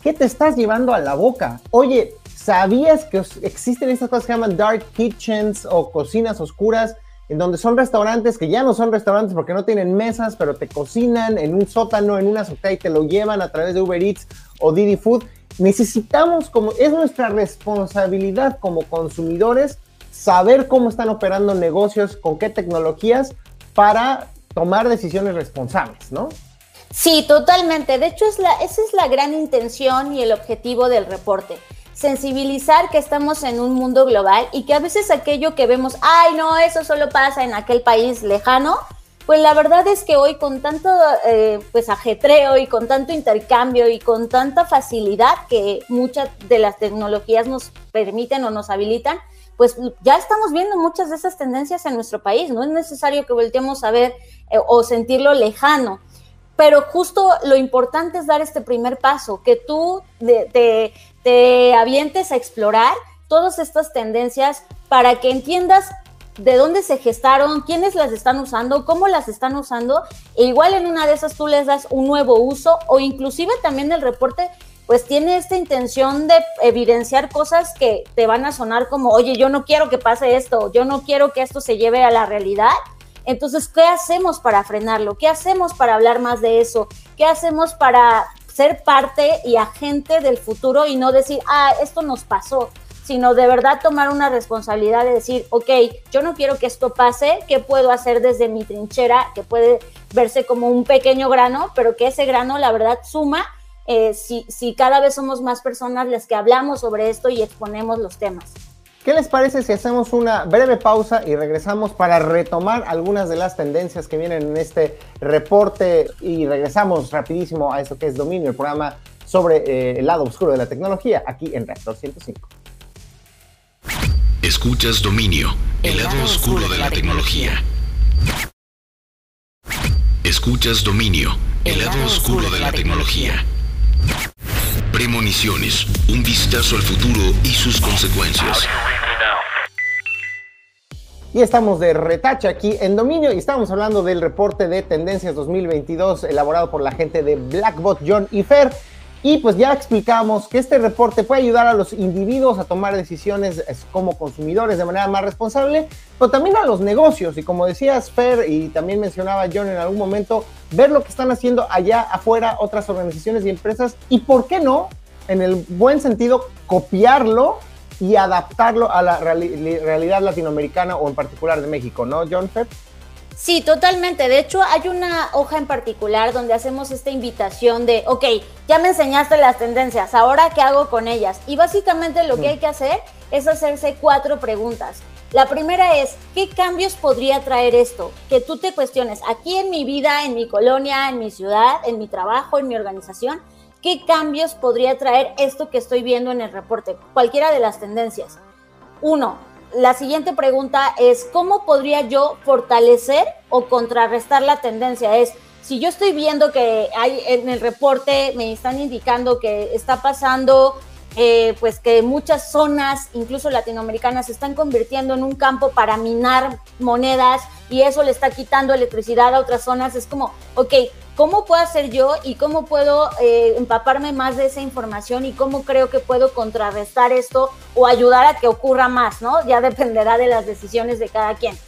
¿qué te estás llevando a la boca? Oye, ¿Sabías que existen estas cosas que se llaman dark kitchens o cocinas oscuras? En donde son restaurantes que ya no son restaurantes porque no tienen mesas, pero te cocinan en un sótano, en una azotea y te lo llevan a través de Uber Eats o Didi Food. Necesitamos, como es nuestra responsabilidad como consumidores, saber cómo están operando negocios, con qué tecnologías, para tomar decisiones responsables, ¿no? Sí, totalmente. De hecho, es la, esa es la gran intención y el objetivo del reporte sensibilizar que estamos en un mundo global y que a veces aquello que vemos, ay, no, eso solo pasa en aquel país lejano, pues la verdad es que hoy con tanto eh, pues ajetreo y con tanto intercambio y con tanta facilidad que muchas de las tecnologías nos permiten o nos habilitan, pues ya estamos viendo muchas de esas tendencias en nuestro país. No es necesario que volteemos a ver eh, o sentirlo lejano pero justo lo importante es dar este primer paso, que tú te, te avientes a explorar todas estas tendencias para que entiendas de dónde se gestaron, quiénes las están usando, cómo las están usando, e igual en una de esas tú les das un nuevo uso o inclusive también el reporte pues tiene esta intención de evidenciar cosas que te van a sonar como, oye, yo no quiero que pase esto, yo no quiero que esto se lleve a la realidad, entonces, ¿qué hacemos para frenarlo? ¿Qué hacemos para hablar más de eso? ¿Qué hacemos para ser parte y agente del futuro y no decir, ah, esto nos pasó, sino de verdad tomar una responsabilidad de decir, ok, yo no quiero que esto pase, ¿qué puedo hacer desde mi trinchera? Que puede verse como un pequeño grano, pero que ese grano, la verdad, suma eh, si, si cada vez somos más personas las que hablamos sobre esto y exponemos los temas. ¿Qué les parece si hacemos una breve pausa y regresamos para retomar algunas de las tendencias que vienen en este reporte y regresamos rapidísimo a esto que es Dominio, el programa sobre eh, el lado oscuro de la tecnología aquí en Reactor 105. Escuchas Dominio, el, lado, oscuro, de, la, tecnología. Escuchas Dominio, el, lado, oscuro de la, tecnología. Premoniciones, un vistazo al futuro y sus consecuencias. Y estamos de retache aquí en Dominio y estamos hablando del reporte de tendencias 2022 elaborado por la gente de Blackbot, John y Fer. Y pues ya explicamos que este reporte puede ayudar a los individuos a tomar decisiones como consumidores de manera más responsable, pero también a los negocios. Y como decías, Fer, y también mencionaba John en algún momento, ver lo que están haciendo allá afuera otras organizaciones y empresas y, ¿por qué no? En el buen sentido, copiarlo y adaptarlo a la realidad latinoamericana o en particular de México, ¿no, John Fer? Sí, totalmente. De hecho, hay una hoja en particular donde hacemos esta invitación de, ok, ya me enseñaste las tendencias, ahora qué hago con ellas. Y básicamente lo que hay que hacer es hacerse cuatro preguntas. La primera es, ¿qué cambios podría traer esto? Que tú te cuestiones, aquí en mi vida, en mi colonia, en mi ciudad, en mi trabajo, en mi organización, ¿qué cambios podría traer esto que estoy viendo en el reporte? Cualquiera de las tendencias. Uno, la siguiente pregunta es, ¿cómo podría yo fortalecer o contrarrestar la tendencia? Es, si yo estoy viendo que hay en el reporte, me están indicando que está pasando, eh, pues que muchas zonas, incluso latinoamericanas, se están convirtiendo en un campo para minar monedas y eso le está quitando electricidad a otras zonas, es como, ok, ¿cómo puedo hacer yo y cómo puedo eh, empaparme más de esa información y cómo creo que puedo contrarrestar esto o ayudar a que ocurra más, ¿no? Ya dependerá de las decisiones de cada quien.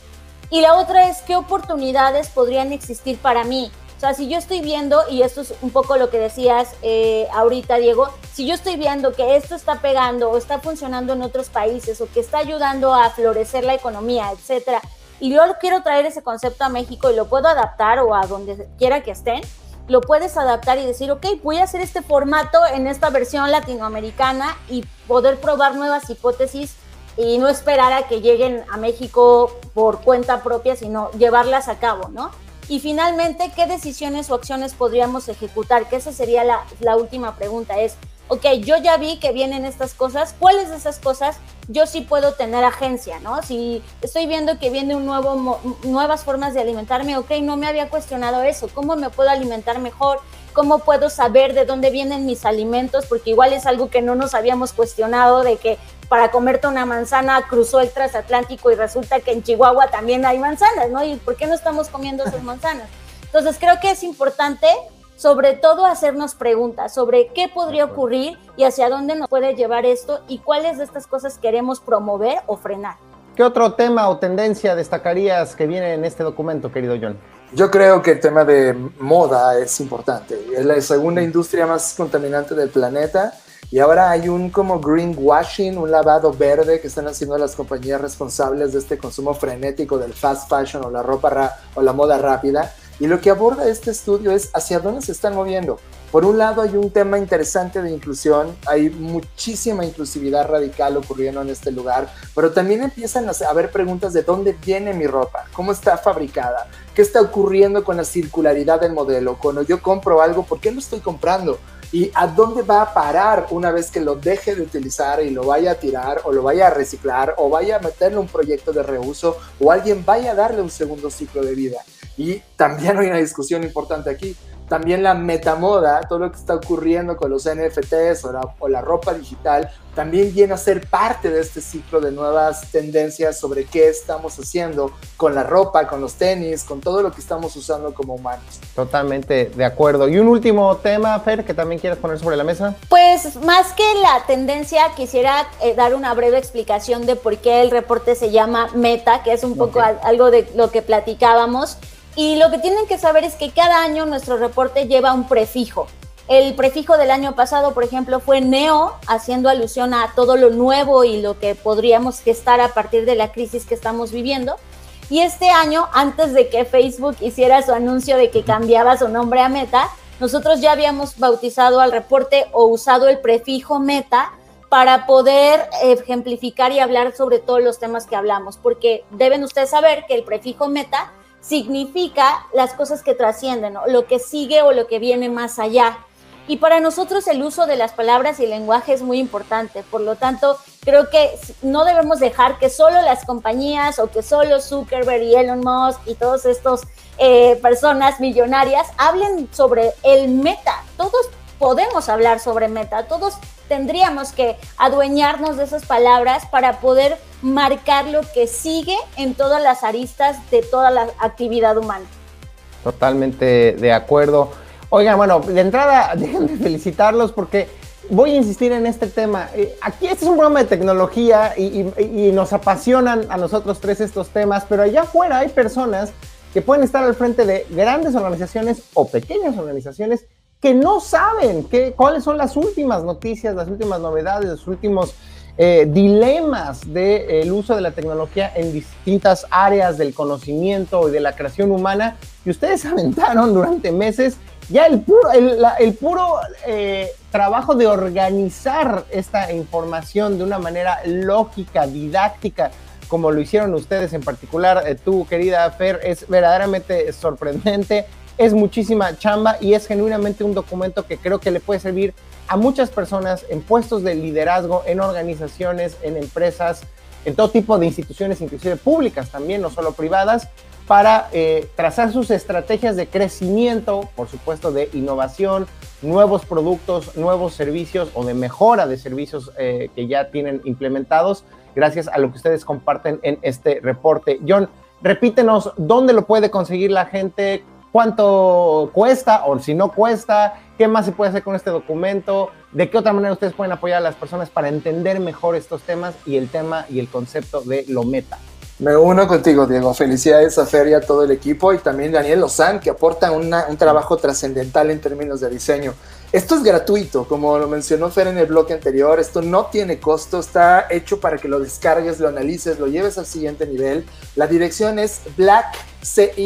Y la otra es qué oportunidades podrían existir para mí. O sea, si yo estoy viendo, y esto es un poco lo que decías eh, ahorita, Diego, si yo estoy viendo que esto está pegando o está funcionando en otros países o que está ayudando a florecer la economía, etcétera, y yo quiero traer ese concepto a México y lo puedo adaptar o a donde quiera que estén, lo puedes adaptar y decir, ok, voy a hacer este formato en esta versión latinoamericana y poder probar nuevas hipótesis y no esperar a que lleguen a México por cuenta propia, sino llevarlas a cabo, ¿no? Y finalmente, ¿qué decisiones o acciones podríamos ejecutar? Que esa sería la, última pregunta, es, ok, yo ya vi que vienen estas cosas, ¿cuáles de esas cosas yo sí puedo tener agencia, ¿no? Si estoy viendo que viene nuevas formas de alimentarme, ok, no me había cuestionado eso, ¿cómo me puedo alimentar mejor? ¿Cómo puedo saber de dónde vienen mis alimentos? Porque igual es algo que no nos habíamos cuestionado de que para comerte una manzana cruzó el transatlántico y resulta que en Chihuahua también hay manzanas, ¿no? ¿Y por qué no estamos comiendo esas manzanas? Entonces creo que es importante sobre todo hacernos preguntas sobre qué podría ocurrir y hacia dónde nos puede llevar esto y cuáles de estas cosas queremos promover o frenar. ¿Qué otro tema o tendencia destacarías que viene en este documento, querido John? Yo creo que el tema de moda es importante. Es la segunda industria más contaminante del planeta y ahora hay un como greenwashing, un lavado verde que están haciendo las compañías responsables de este consumo frenético del fast fashion o la ropa o la moda rápida y lo que aborda este estudio es hacia dónde se están moviendo. Por un lado hay un tema interesante de inclusión, hay muchísima inclusividad radical ocurriendo en este lugar, pero también empiezan a haber preguntas de dónde viene mi ropa, cómo está fabricada, qué está ocurriendo con la circularidad del modelo. Cuando yo compro algo, ¿por qué lo estoy comprando? Y a dónde va a parar una vez que lo deje de utilizar y lo vaya a tirar o lo vaya a reciclar o vaya a meterle un proyecto de reuso o alguien vaya a darle un segundo ciclo de vida. Y también hay una discusión importante aquí. También la metamoda, todo lo que está ocurriendo con los NFTs o la, o la, ropa digital, también viene a ser parte de este ciclo de nuevas tendencias sobre qué estamos haciendo con la ropa, con los tenis, con todo lo que estamos usando como humanos. Totalmente de acuerdo. Y un último tema, Fer, que también quieres poner sobre la mesa. Pues más que la tendencia, quisiera eh, dar una breve explicación de por qué el reporte se llama Meta, que es un poco algo de lo que platicábamos. Y lo que tienen que saber es que cada año nuestro reporte lleva un prefijo. El prefijo del año pasado, por ejemplo, fue neo, haciendo alusión a todo lo nuevo y lo que podríamos gestar a partir de la crisis que estamos viviendo. Y este año, antes de que Facebook hiciera su anuncio de que cambiaba su nombre a Meta, nosotros ya habíamos bautizado al reporte o usado el prefijo Meta para poder ejemplificar y hablar sobre todos los temas que hablamos, porque deben ustedes saber que el prefijo Meta significa las cosas que trascienden, lo que sigue o lo que viene más allá. Y para nosotros el uso de las palabras y el lenguaje es muy importante. Por lo tanto, creo que no debemos dejar que solo las compañías o que solo Zuckerberg y Elon Musk y todos estos eh, personas millonarias hablen sobre el meta. Todos podemos hablar sobre meta. Todos tendríamos que adueñarnos de esas palabras para poder marcar lo que sigue en todas las aristas de toda la actividad humana. Totalmente de acuerdo. Oigan, bueno, de entrada, déjenme felicitarlos porque voy a insistir en este tema. Eh, aquí este es un programa de tecnología y, nos apasionan a nosotros tres estos temas, pero allá afuera hay personas que pueden estar al frente de grandes organizaciones o pequeñas organizaciones que no saben qué, cuáles son las últimas noticias, las últimas novedades, los últimos eh, dilemas del uso de la tecnología en distintas áreas del conocimiento y de la creación humana. Y ustedes aventaron durante meses ya el puro, el, puro eh, trabajo de organizar esta información de una manera lógica, didáctica, como lo hicieron ustedes en particular, eh, tú querida Fer, es verdaderamente sorprendente, es muchísima chamba y es genuinamente un documento que creo que le puede servir a muchas personas en puestos de liderazgo, en organizaciones, en empresas, en todo tipo de instituciones, inclusive públicas también, no solo privadas, para eh, trazar sus estrategias de crecimiento, por supuesto, de innovación, nuevos productos, nuevos servicios o de mejora de servicios eh, que ya tienen implementados, gracias a lo que ustedes comparten en este reporte. John, repítenos dónde lo puede conseguir la gente, cuánto cuesta o si no cuesta, qué más se puede hacer con este documento, de qué otra manera ustedes pueden apoyar a las personas para entender mejor estos temas y el tema y el concepto de lo meta. Me uno contigo, Diego. Felicidades a Fer y a todo el equipo y también Daniel Lozán, que aporta un trabajo trascendental en términos de diseño. Esto es gratuito, como lo mencionó Fer en el bloque anterior. Esto no tiene costo, está hecho para que lo descargues, lo analices, lo lleves al siguiente nivel. La dirección es blackci.rocks.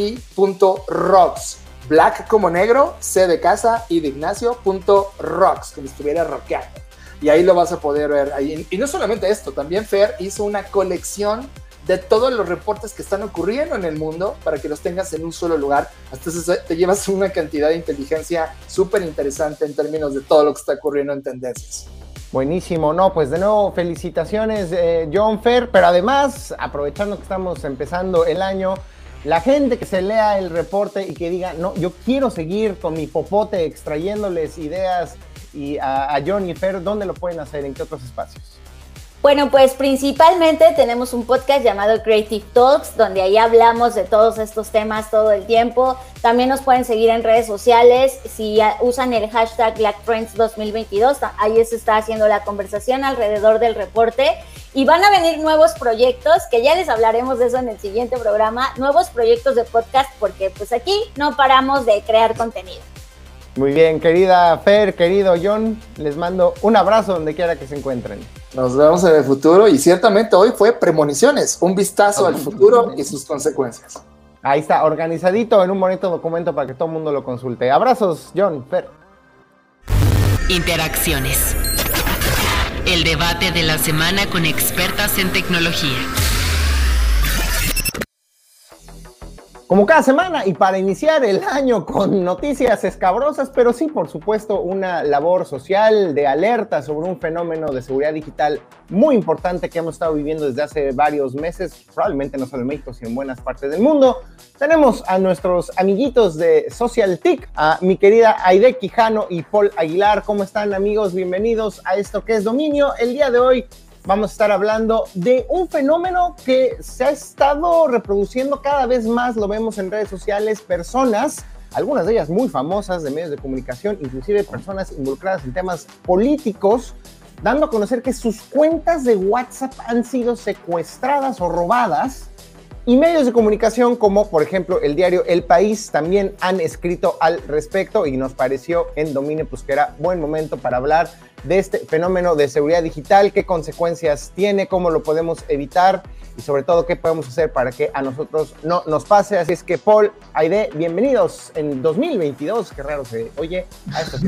Black como negro, C de casa y de Ignacio.rocks, como estuviera rockeando. Y ahí lo vas a poder ver. Y no solamente esto, también Fer hizo una colección de todos los reportes que están ocurriendo en el mundo para que los tengas en un solo lugar. Hasta te llevas una cantidad de inteligencia súper interesante en términos de todo lo que está ocurriendo en tendencias. Buenísimo, no, pues de nuevo felicitaciones eh, John Fer, pero además, aprovechando que estamos empezando el año, la gente que se lea el reporte y que diga, no, yo quiero seguir con mi popote extrayéndoles ideas y a, a John y Fer, ¿dónde lo pueden hacer? ¿En qué otros espacios? Bueno, pues principalmente tenemos un podcast llamado Creative Talks, donde ahí hablamos de todos estos temas todo el tiempo. También nos pueden seguir en redes sociales. Si usan el hashtag BlackFriends 2022, ahí se está haciendo la conversación alrededor del reporte. Y van a venir nuevos proyectos, que ya les hablaremos de eso en el siguiente programa, nuevos proyectos de podcast, porque pues aquí no paramos de crear contenido. Muy bien, querida Fer, querido John, les mando un abrazo donde quiera que se encuentren. Nos vemos en el futuro y ciertamente hoy fue premoniciones, un vistazo al futuro y sus consecuencias. Ahí está, organizadito en un bonito documento para que todo el mundo lo consulte. Abrazos, John, Fer. Interacciones. El debate de la semana con expertas en tecnología. Como cada semana y para iniciar el año con noticias escabrosas, pero sí, por supuesto, una labor social de alerta sobre un fenómeno de seguridad digital muy importante que hemos estado viviendo desde hace varios meses, probablemente no solo en México, sino en buenas partes del mundo. Tenemos a nuestros amiguitos de Social TIC, a mi querida Aide Quijano y Paul Aguilar. ¿Cómo están amigos? Bienvenidos a esto que es Dominio. El día de hoy vamos a estar hablando de un fenómeno que se ha estado reproduciendo cada vez más, lo vemos en redes sociales, personas, algunas de ellas muy famosas de medios de comunicación, inclusive personas involucradas en temas políticos, dando a conocer que sus cuentas de WhatsApp han sido secuestradas o robadas. Y medios de comunicación como por ejemplo el diario El País también han escrito al respecto y nos pareció en Domine pues que era buen momento para hablar de este fenómeno de seguridad digital, qué consecuencias tiene, cómo lo podemos evitar y sobre todo qué podemos hacer para que a nosotros no nos pase. Así es que Paul, Aide, bienvenidos en 2022, qué raro se oye a esto.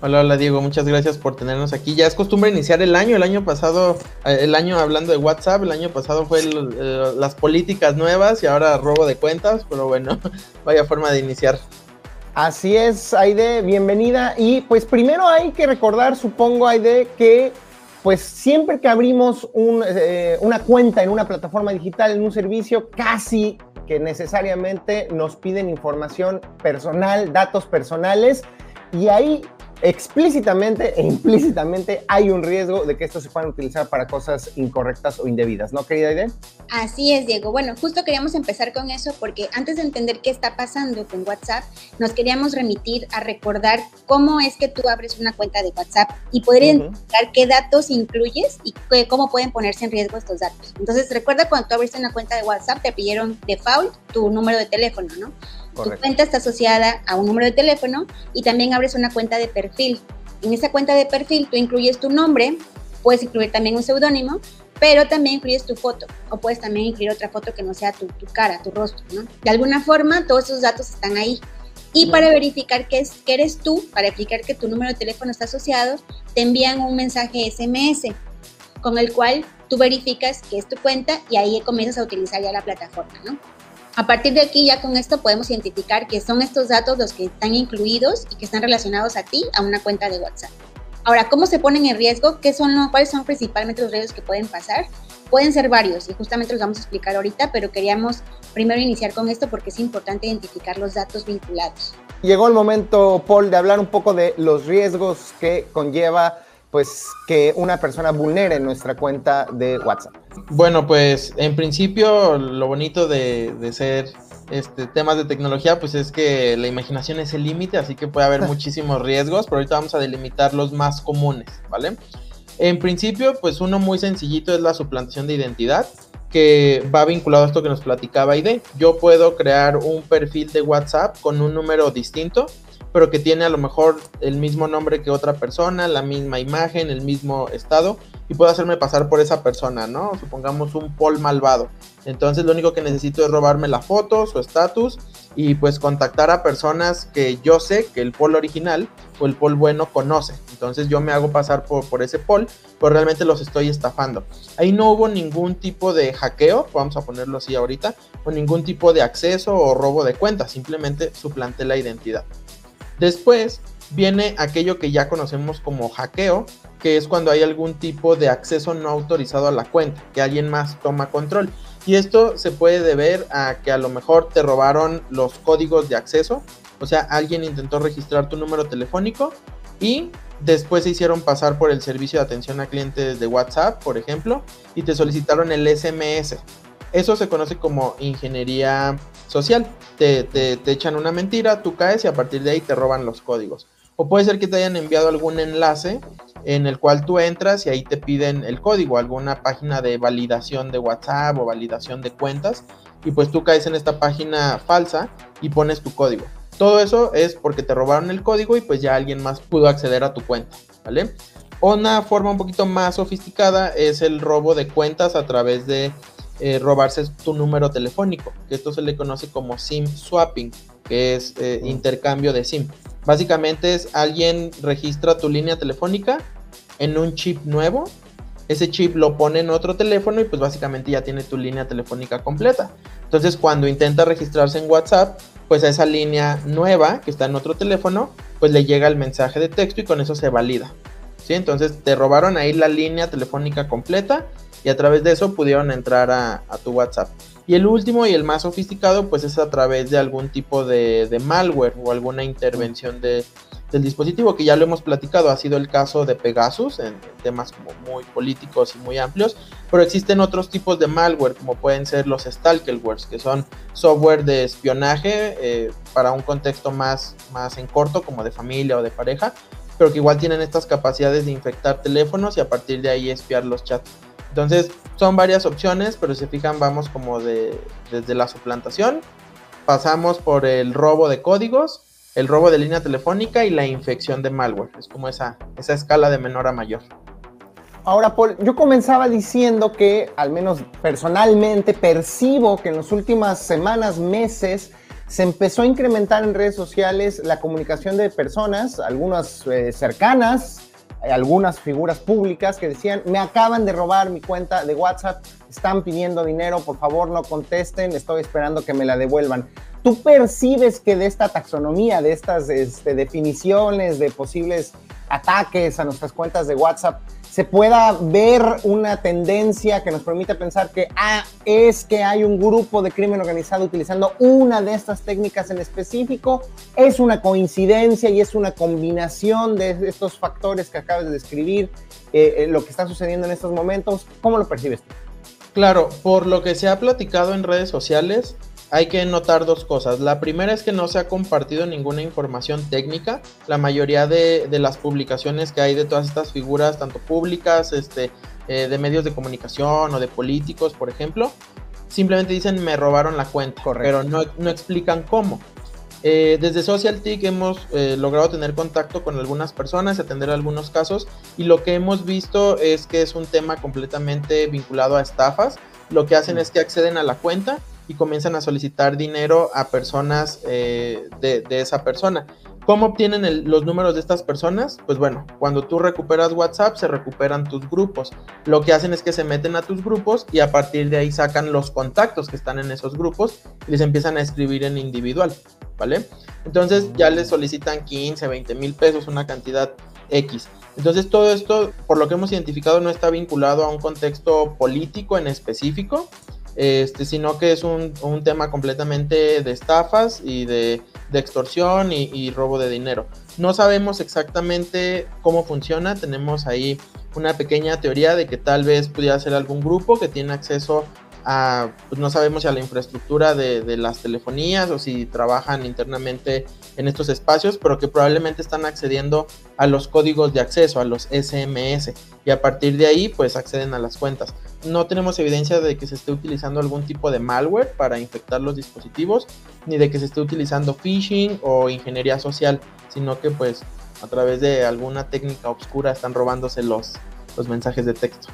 Hola, hola Diego, muchas gracias por tenernos aquí. Ya es costumbre iniciar el año, el año pasado, eh, el año hablando de WhatsApp, el año pasado fue las políticas nuevas y ahora robo de cuentas, pero bueno, vaya forma de iniciar. Así es, Aide, bienvenida. Y pues primero hay que recordar, supongo, Aide, que pues siempre que abrimos eh, una cuenta en una plataforma digital, en un servicio, casi que necesariamente nos piden información personal, datos personales, y ahí explícitamente e implícitamente hay un riesgo de que estos se puedan utilizar para cosas incorrectas o indebidas, ¿no, querida Aide? Así es, Diego. Bueno, justo queríamos empezar con eso porque antes de entender qué está pasando con WhatsApp, nos queríamos remitir a recordar cómo es que tú abres una cuenta de WhatsApp y poder identificar qué datos incluyes y cómo pueden ponerse en riesgo estos datos. Entonces, recuerda cuando tú abriste una cuenta de WhatsApp, te pidieron default tu número de teléfono, ¿no? Tu cuenta está asociada a un número de teléfono y también abres una cuenta de perfil. En esa cuenta de perfil tú incluyes tu nombre, puedes incluir también un seudónimo, pero también incluyes tu foto o puedes también incluir otra foto que no sea tu, cara, tu rostro, ¿no? De alguna forma todos esos datos están ahí. Y para verificar que, es, que eres tú, para verificar que tu número de teléfono está asociado, te envían un mensaje SMS con el cual tú verificas que es tu cuenta y ahí comienzas a utilizar ya la plataforma, ¿no? A partir de aquí, ya con esto podemos identificar que son estos datos los que están incluidos y que están relacionados a ti, a una cuenta de WhatsApp. Ahora, ¿cómo se ponen en riesgo? ¿Qué son, ¿Cuáles son principalmente los riesgos que pueden pasar? Pueden ser varios y justamente los vamos a explicar ahorita, pero queríamos primero iniciar con esto porque es importante identificar los datos vinculados. Llegó el momento, Paul, de hablar un poco de los riesgos que conlleva pues que una persona vulnere nuestra cuenta de WhatsApp? Bueno, pues en principio lo bonito de, ser este, temas de tecnología, pues es que la imaginación es el límite, así que puede haber muchísimos riesgos, pero ahorita vamos a delimitar los más comunes, ¿vale? En principio, pues uno muy sencillito es la suplantación de identidad, que va vinculado a esto que nos platicaba ID. Yo puedo crear un perfil de WhatsApp con un número distinto pero que tiene a lo mejor el mismo nombre que otra persona, la misma imagen, el mismo estado, y puedo hacerme pasar por esa persona, ¿no? Supongamos un Paul malvado. Entonces lo único que necesito es robarme la foto, su estatus, y pues contactar a personas que yo sé que el Paul original o el Paul bueno conoce. Entonces yo me hago pasar por, por ese Paul, pero realmente los estoy estafando. Ahí no hubo ningún tipo de hackeo, vamos a ponerlo así ahorita, o ningún tipo de acceso o robo de cuenta, simplemente suplanté la identidad. Después viene aquello que ya conocemos como hackeo, que es cuando hay algún tipo de acceso no autorizado a la cuenta, que alguien más toma control. Y esto se puede deber a que a lo mejor te robaron los códigos de acceso, o sea, alguien intentó registrar tu número telefónico y después se hicieron pasar por el servicio de atención a clientes de WhatsApp, por ejemplo, y te solicitaron el SMS. Eso se conoce como ingeniería social. Te, te, echan una mentira, tú caes y a partir de ahí te roban los códigos. O puede ser que te hayan enviado algún enlace en el cual tú entras y ahí te piden el código, alguna página de validación de WhatsApp o validación de cuentas. Y pues tú caes en esta página falsa y pones tu código. Todo eso es porque te robaron el código y pues ya alguien más pudo acceder a tu cuenta, ¿vale? Una forma un poquito más sofisticada es el robo de cuentas a través de eh, robarse tu número telefónico, que esto se le conoce como SIM swapping, que es eh, intercambio de SIM. Básicamente es alguien registra tu línea telefónica en un chip nuevo, ese chip lo pone en otro teléfono y pues básicamente ya tiene tu línea telefónica completa. Entonces cuando intenta registrarse en WhatsApp, pues a esa línea nueva que está en otro teléfono, pues le llega el mensaje de texto y con eso se valida. ¿Sí? Entonces te robaron ahí la línea telefónica completa y a través de eso pudieron entrar a, tu WhatsApp. Y el último y el más sofisticado pues es a través de algún tipo de, malware o alguna intervención de, del dispositivo que ya lo hemos platicado, ha sido el caso de Pegasus en, temas muy políticos y muy amplios, pero existen otros tipos de malware como pueden ser los stalkerwares que son software de espionaje eh, para un contexto más, más en corto como de familia o de pareja, pero que igual tienen estas capacidades de infectar teléfonos y a partir de ahí espiar los chats. Entonces, son varias opciones, pero si se fijan, vamos como de, desde la suplantación, pasamos por el robo de códigos, el robo de línea telefónica y la infección de malware. Es como esa, esa escala de menor a mayor. Ahora, Paul, yo comenzaba diciendo que, al menos personalmente, percibo que en las últimas semanas, meses, se empezó a incrementar en redes sociales la comunicación de personas, algunas eh, cercanas, algunas figuras públicas que decían, me acaban de robar mi cuenta de WhatsApp, están pidiendo dinero, por favor no contesten, estoy esperando que me la devuelvan. ¿tú percibes que de esta taxonomía, de estas este, definiciones de posibles ataques a nuestras cuentas de WhatsApp, se pueda ver una tendencia que nos permita pensar que ah, es que hay un grupo de crimen organizado utilizando una de estas técnicas en específico, es una coincidencia y es una combinación de estos factores que acabas de describir, eh, eh, lo que está sucediendo en estos momentos. ¿Cómo lo percibes tú? Claro, por lo que se ha platicado en redes sociales, hay que notar dos cosas. La primera es que no se ha compartido ninguna información técnica. La mayoría de, las publicaciones que hay de todas estas figuras, tanto públicas, este, eh, de medios de comunicación o de políticos, por ejemplo, simplemente dicen me robaron la cuenta, pero no, explican cómo. Eh, desde SocialTIC hemos eh, logrado tener contacto con algunas personas, atender algunos casos y lo que hemos visto es que es un tema completamente vinculado a estafas. Lo que hacen mm. es que acceden a la cuenta, y comienzan a solicitar dinero a personas eh, de, esa persona. ¿Cómo obtienen los números de estas personas? Pues bueno, cuando tú recuperas WhatsApp, se recuperan tus grupos. Lo que hacen es que se meten a tus grupos y a partir de ahí sacan los contactos que están en esos grupos y les empiezan a escribir en individual, ¿vale? Entonces ya les solicitan 15, 20 mil pesos, una cantidad X. Entonces todo esto, por lo que hemos identificado, no está vinculado a un contexto político en específico, este, sino que es un, tema completamente de estafas y de, extorsión y, robo de dinero. No sabemos exactamente cómo funciona, tenemos ahí una pequeña teoría de que tal vez pudiera ser algún grupo que tiene acceso pues no sabemos si a la infraestructura de, las telefonías o si trabajan internamente en estos espacios, pero que probablemente están accediendo a los códigos de acceso, a los SMS, y a partir de ahí pues acceden a las cuentas. No tenemos evidencia de que se esté utilizando algún tipo de malware para infectar los dispositivos, ni de que se esté utilizando phishing o ingeniería social, sino que pues a través de alguna técnica oscura están robándose los, los mensajes de texto.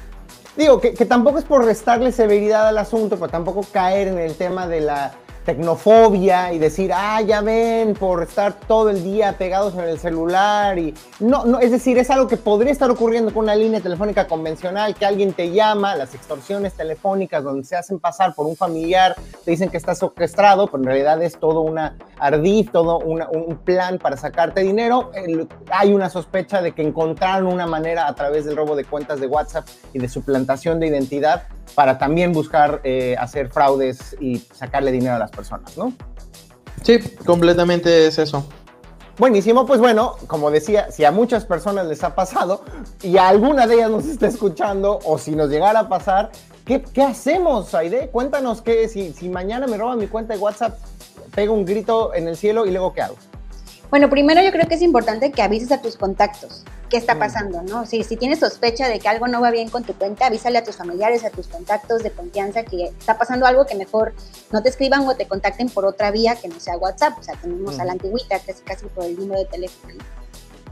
Digo, que, que, tampoco es por restarle severidad al asunto, pero tampoco caer en el tema de la tecnofobia y decir, ah, ya ven, por estar todo el día pegados en el celular y no, no, es decir, es algo que podría estar ocurriendo con una línea telefónica convencional, que alguien te llama, las extorsiones telefónicas donde se hacen pasar por un familiar, te dicen que estás orquestado, pero en realidad es todo una ardid, todo un plan para sacarte dinero. hay una sospecha de que encontraron una manera a través del robo de cuentas de WhatsApp y de suplantación de identidad para también buscar eh, hacer fraudes y sacarle dinero a las personas, ¿no? Sí, completamente es eso. Buenísimo, pues bueno, como decía, si a muchas personas les ha pasado y a alguna de ellas nos está escuchando o si nos llegara a pasar, ¿qué, qué hacemos, Aide? Cuéntanos que si, si mañana me roban mi cuenta de WhatsApp, pego un grito en el cielo y luego ¿qué hago? Bueno, primero yo creo que es importante que avises a tus contactos qué está pasando, ¿no? Si, si tienes sospecha de que algo no va bien con tu cuenta, avísale a tus familiares, a tus contactos de confianza que está pasando algo que mejor no te escriban o te contacten por otra vía que no sea WhatsApp. O sea, tenemos a la antigüita, casi casi por el número de teléfono.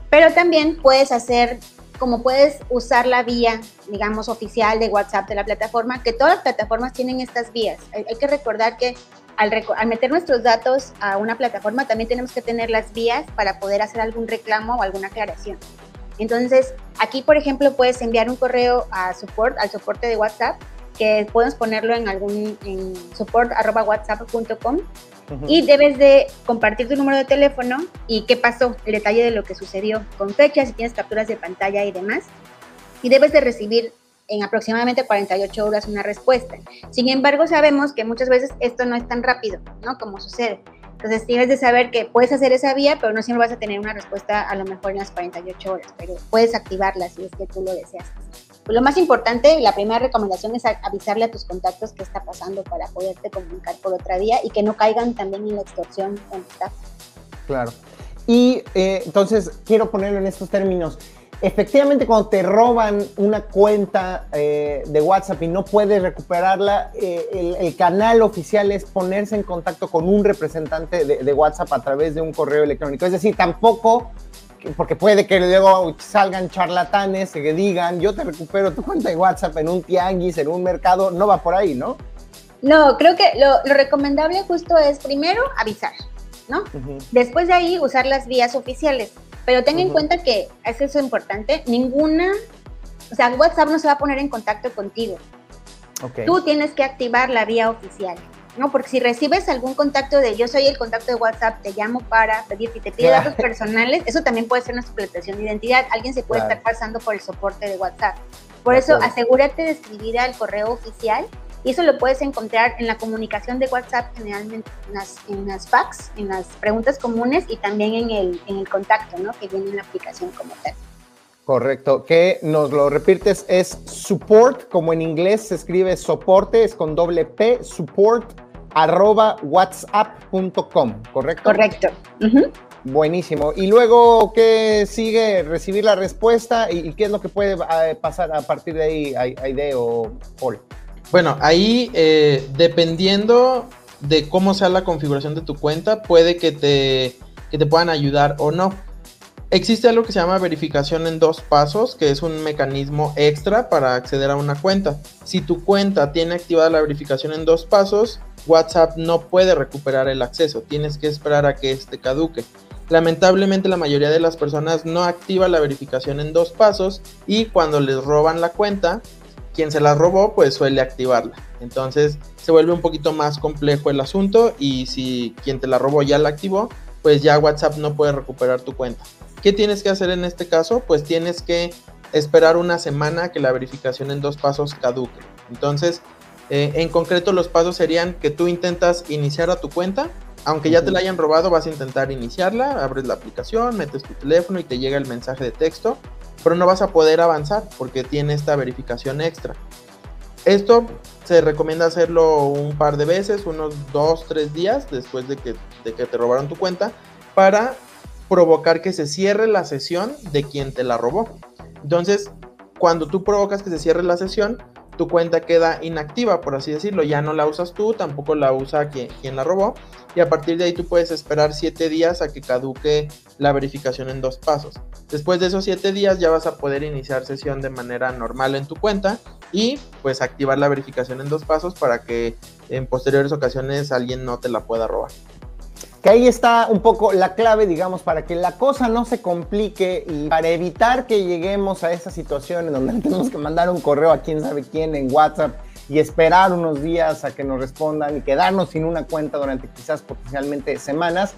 Pero también puedes hacer, como puedes usar la vía, digamos, oficial de WhatsApp de la plataforma, que todas las plataformas tienen estas vías. hay que recordar que al, meter nuestros datos a una plataforma, también tenemos que tener las vías para poder hacer algún reclamo o alguna aclaración. Entonces, aquí, por ejemplo, puedes enviar un correo a support, al soporte de WhatsApp, que puedes ponerlo en algún en support.whatsapp.com y debes de compartir tu número de teléfono y qué pasó, el detalle de lo que sucedió, con fechas, si tienes capturas de pantalla y demás. Y debes de recibir en aproximadamente 48 horas una respuesta. Sin embargo, sabemos que muchas veces esto no es tan rápido, ¿no? Como sucede. Entonces tienes de saber que puedes hacer esa vía, pero no siempre vas a tener una respuesta a lo mejor en las 48 horas, pero puedes activarla si es que tú lo deseas. Pues lo más importante, la primera recomendación es avisarle a tus contactos qué está pasando para poderte comunicar por otra vía y que no caigan también en la extorsión en Claro. Y eh, entonces quiero ponerlo en estos términos efectivamente cuando te roban una cuenta eh, de WhatsApp y no puedes recuperarla, eh, el, canal oficial es ponerse en contacto con un representante de, WhatsApp a través de un correo electrónico. Es decir, tampoco, porque puede que luego salgan charlatanes que digan, yo te recupero tu cuenta de WhatsApp en un tianguis, en un mercado, no va por ahí, ¿no? No, creo que lo, recomendable justo es primero avisar, ¿no? Después de ahí usar las vías oficiales. Pero ten en cuenta que, eso es importante, ninguna, o sea, WhatsApp no se va a poner en contacto contigo. Tú tienes que activar la vía oficial. ¿no? Porque si recibes algún contacto de yo soy el contacto de WhatsApp, te llamo para pedir y te pide datos personales, eso también puede ser una suplantación de identidad. Alguien se puede estar pasando por el soporte de WhatsApp. Por eso, asegúrate de escribir al correo oficial y eso lo puedes encontrar en la comunicación de WhatsApp, generalmente en las, en las fax, en las preguntas comunes y también en el, en el contacto, ¿no? Que viene en la aplicación como tal. Correcto. Que nos lo repites es support, como en inglés se escribe soporte, es con doble P, support arroba whatsapp.com, ¿correcto? Correcto. Buenísimo. Y luego, ¿qué sigue? Recibir la respuesta y, qué es lo que puede eh, pasar a partir de ahí, Aide o Paul. Bueno, ahí eh, dependiendo de cómo sea la configuración de tu cuenta, puede que te, que te puedan ayudar o no. Existe algo que se llama verificación en dos pasos, que es un mecanismo extra para acceder a una cuenta. Si tu cuenta tiene activada la verificación en dos pasos, WhatsApp no puede recuperar el acceso, tienes que esperar a que este caduque. Lamentablemente la mayoría de las personas no activa la verificación en dos pasos y cuando les roban la cuenta, quien se la robó pues suele activarla. Entonces se vuelve un poquito más complejo el asunto y si quien te la robó ya la activó, pues ya WhatsApp no puede recuperar tu cuenta. ¿Qué tienes que hacer en este caso? Pues tienes que esperar una semana que la verificación en dos pasos caduque. Entonces, eh, en concreto los pasos serían que tú intentas iniciar a tu cuenta, aunque ya te la hayan robado, vas a intentar iniciarla, abres la aplicación, metes tu teléfono y te llega el mensaje de texto, pero no vas a poder avanzar porque tiene esta verificación extra. Esto se recomienda hacerlo un par de veces, unos dos, tres días después de que, de que te robaron tu cuenta, para provocar que se cierre la sesión de quien te la robó. Entonces, cuando tú provocas que se cierre la sesión, tu cuenta queda inactiva, por así decirlo. Ya no la usas tú, tampoco la usa quien, quien la robó. Y a partir de ahí tú puedes esperar 7 días a que caduque la verificación en dos pasos. Después de esos 7 días ya vas a poder iniciar sesión de manera normal en tu cuenta y pues activar la verificación en dos pasos para que en posteriores ocasiones alguien no te la pueda robar que ahí está un poco la clave, digamos, para que la cosa no se complique y para evitar que lleguemos a esa situación en donde tenemos que mandar un correo a quién sabe quién en WhatsApp y esperar unos días a que nos respondan y quedarnos sin una cuenta durante quizás potencialmente semanas,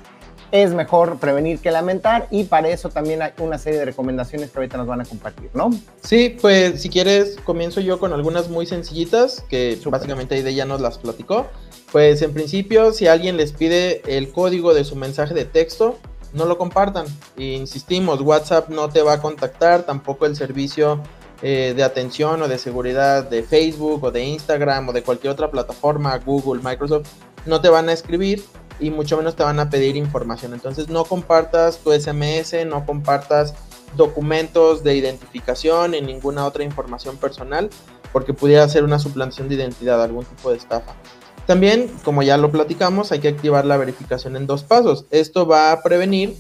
es mejor prevenir que lamentar y para eso también hay una serie de recomendaciones que ahorita nos van a compartir, ¿no? Sí, pues si quieres comienzo yo con algunas muy sencillitas que básicamente ahí de ya nos las platicó. Pues en principio, si alguien les pide el código de su mensaje de texto, no lo compartan. insistimos, WhatsApp no te va a contactar, tampoco el servicio eh, de atención o de seguridad de Facebook o de Instagram o de cualquier otra plataforma, Google, Microsoft, no te van a escribir y mucho menos te van a pedir información. Entonces no compartas tu SMS, no compartas documentos de identificación y ninguna otra información personal porque pudiera ser una suplantación de identidad, algún tipo de estafa. También, como ya lo platicamos, hay que activar la verificación en dos pasos. Esto va a prevenir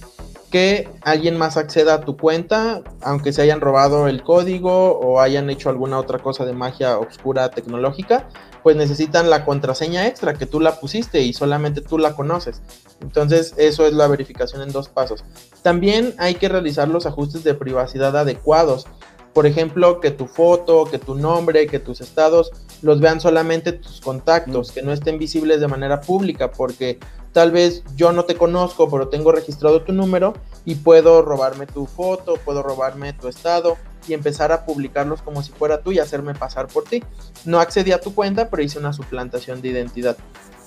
que alguien más acceda a tu cuenta, aunque se hayan robado el código o hayan hecho alguna otra cosa de magia oscura tecnológica, pues necesitan la contraseña extra que tú la pusiste y solamente tú la conoces. Entonces, eso es la verificación en dos pasos. También hay que realizar los ajustes de privacidad adecuados. Por ejemplo, que tu foto, que tu nombre, que tus estados los vean solamente tus contactos, que no estén visibles de manera pública, porque tal vez yo no te conozco, pero tengo registrado tu número y puedo robarme tu foto, puedo robarme tu estado y empezar a publicarlos como si fuera tú y hacerme pasar por ti. No accedí a tu cuenta, pero hice una suplantación de identidad.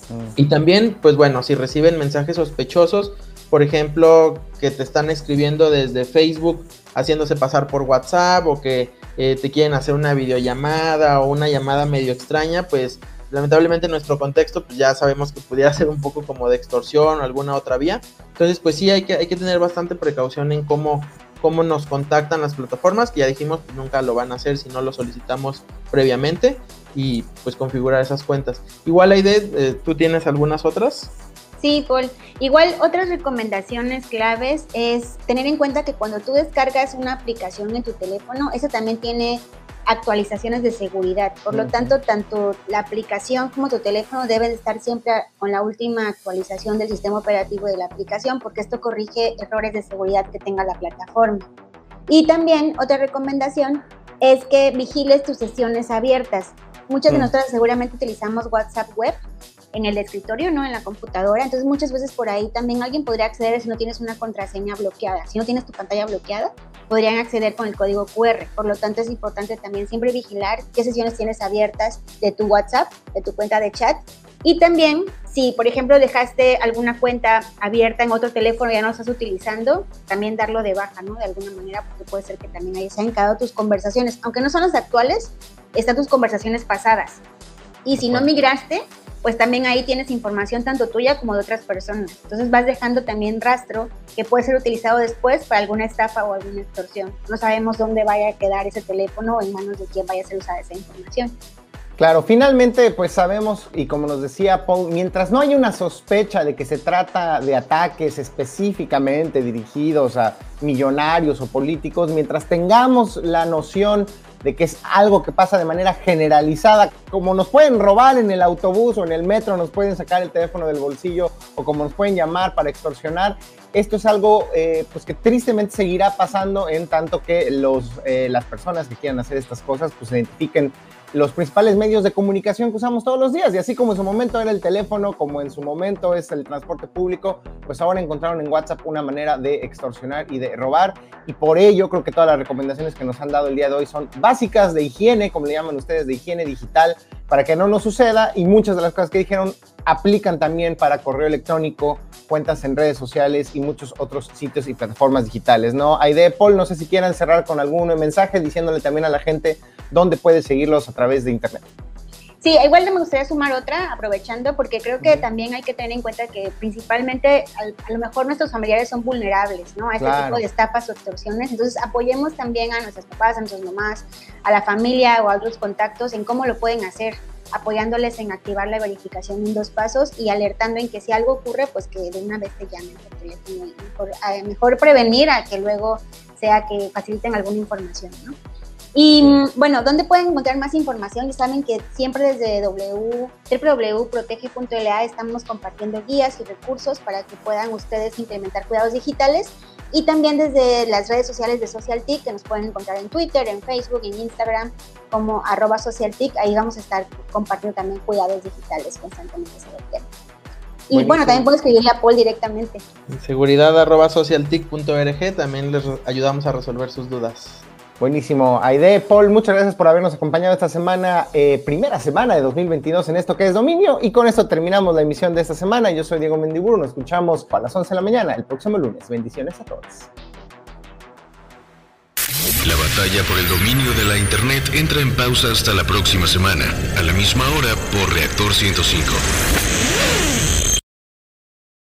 Mm. Y también, pues bueno, si reciben mensajes sospechosos, por ejemplo, que te están escribiendo desde Facebook haciéndose pasar por WhatsApp o que eh, te quieren hacer una videollamada o una llamada medio extraña, pues lamentablemente en nuestro contexto pues ya sabemos que pudiera ser un poco como de extorsión o alguna otra vía. Entonces pues sí hay que, hay que tener bastante precaución en cómo, cómo nos contactan las plataformas, que ya dijimos pues, nunca lo van a hacer si no lo solicitamos previamente y pues configurar esas cuentas. Igual Aide, eh, ¿tú tienes algunas otras? Sí, Paul. Igual otras recomendaciones claves es tener en cuenta que cuando tú descargas una aplicación en tu teléfono, esa también tiene actualizaciones de seguridad. Por lo tanto, tanto la aplicación como tu teléfono deben estar siempre con la última actualización del sistema operativo de la aplicación porque esto corrige errores de seguridad que tenga la plataforma. Y también otra recomendación es que vigiles tus sesiones abiertas. Muchas de nosotras seguramente utilizamos WhatsApp Web en el escritorio, ¿no? En la computadora. Entonces muchas veces por ahí también alguien podría acceder si no tienes una contraseña bloqueada. Si no tienes tu pantalla bloqueada, podrían acceder con el código QR. Por lo tanto es importante también siempre vigilar qué sesiones tienes abiertas de tu WhatsApp, de tu cuenta de chat. Y también si, por ejemplo, dejaste alguna cuenta abierta en otro teléfono y ya no estás utilizando, también darlo de baja, ¿no? De alguna manera, porque puede ser que también ahí se han quedado tus conversaciones. Aunque no son las actuales, están tus conversaciones pasadas. Y si no migraste, pues también ahí tienes información tanto tuya como de otras personas. Entonces vas dejando también rastro que puede ser utilizado después para alguna estafa o alguna extorsión. No sabemos dónde vaya a quedar ese teléfono o en manos de quién vaya a ser usada esa información. Claro, finalmente pues sabemos y como nos decía Paul, mientras no haya una sospecha de que se trata de ataques específicamente dirigidos a millonarios o políticos, mientras tengamos la noción de que es algo que pasa de manera generalizada, como nos pueden robar en el autobús o en el metro, nos pueden sacar el teléfono del bolsillo o como nos pueden llamar para extorsionar, esto es algo eh, pues que tristemente seguirá pasando en tanto que los, eh, las personas que quieran hacer estas cosas pues identifiquen los principales medios de comunicación que usamos todos los días. Y así como en su momento era el teléfono, como en su momento es el transporte público, pues ahora encontraron en WhatsApp una manera de extorsionar y de robar. Y por ello creo que todas las recomendaciones que nos han dado el día de hoy son básicas de higiene, como le llaman ustedes, de higiene digital, para que no nos suceda. Y muchas de las cosas que dijeron aplican también para correo electrónico, cuentas en redes sociales y muchos otros sitios y plataformas digitales, ¿no? de Paul, no sé si quieran cerrar con algún mensaje diciéndole también a la gente dónde puede seguirlos a través de Internet. Sí, igual me gustaría sumar otra, aprovechando, porque creo que también hay que tener en cuenta que principalmente a, lo mejor nuestros familiares son vulnerables, ¿no? A este tipo de estafas o extorsiones. Entonces, apoyemos también a nuestras papás, a nuestras mamás, a la familia o a otros contactos en cómo lo pueden hacer, apoyándoles en activar la verificación en dos pasos y alertando en que si algo ocurre, pues que de una vez te llamen por teléfono. Mejor, mejor prevenir a que luego sea que faciliten alguna información, ¿no? Y mm, bueno, ¿dónde pueden encontrar más información? Ya saben que siempre desde www.protege.la estamos compartiendo guías y recursos para que puedan ustedes implementar cuidados digitales. Y también desde las redes sociales de SocialTIC, que nos pueden encontrar en Twitter, en Facebook, en Instagram, como arroba SocialTIC. Ahí vamos a estar compartiendo también cuidados digitales constantemente sobre el tema. Y bueno, también puedes escribirle a Paul directamente. Seguridad arroba socialtic.org, también les ayudamos a resolver sus dudas. Buenísimo. Aide, Paul, muchas gracias por habernos acompañado esta semana, eh, primera semana de 2022 en esto que es Dominio. Y con esto terminamos la emisión de esta semana. Yo soy Diego Mendiburu, nos escuchamos a las 11 de la mañana el próximo lunes. Bendiciones a todos. La batalla por el dominio de la Internet entra en pausa hasta la próxima semana, a la misma hora por Reactor 105.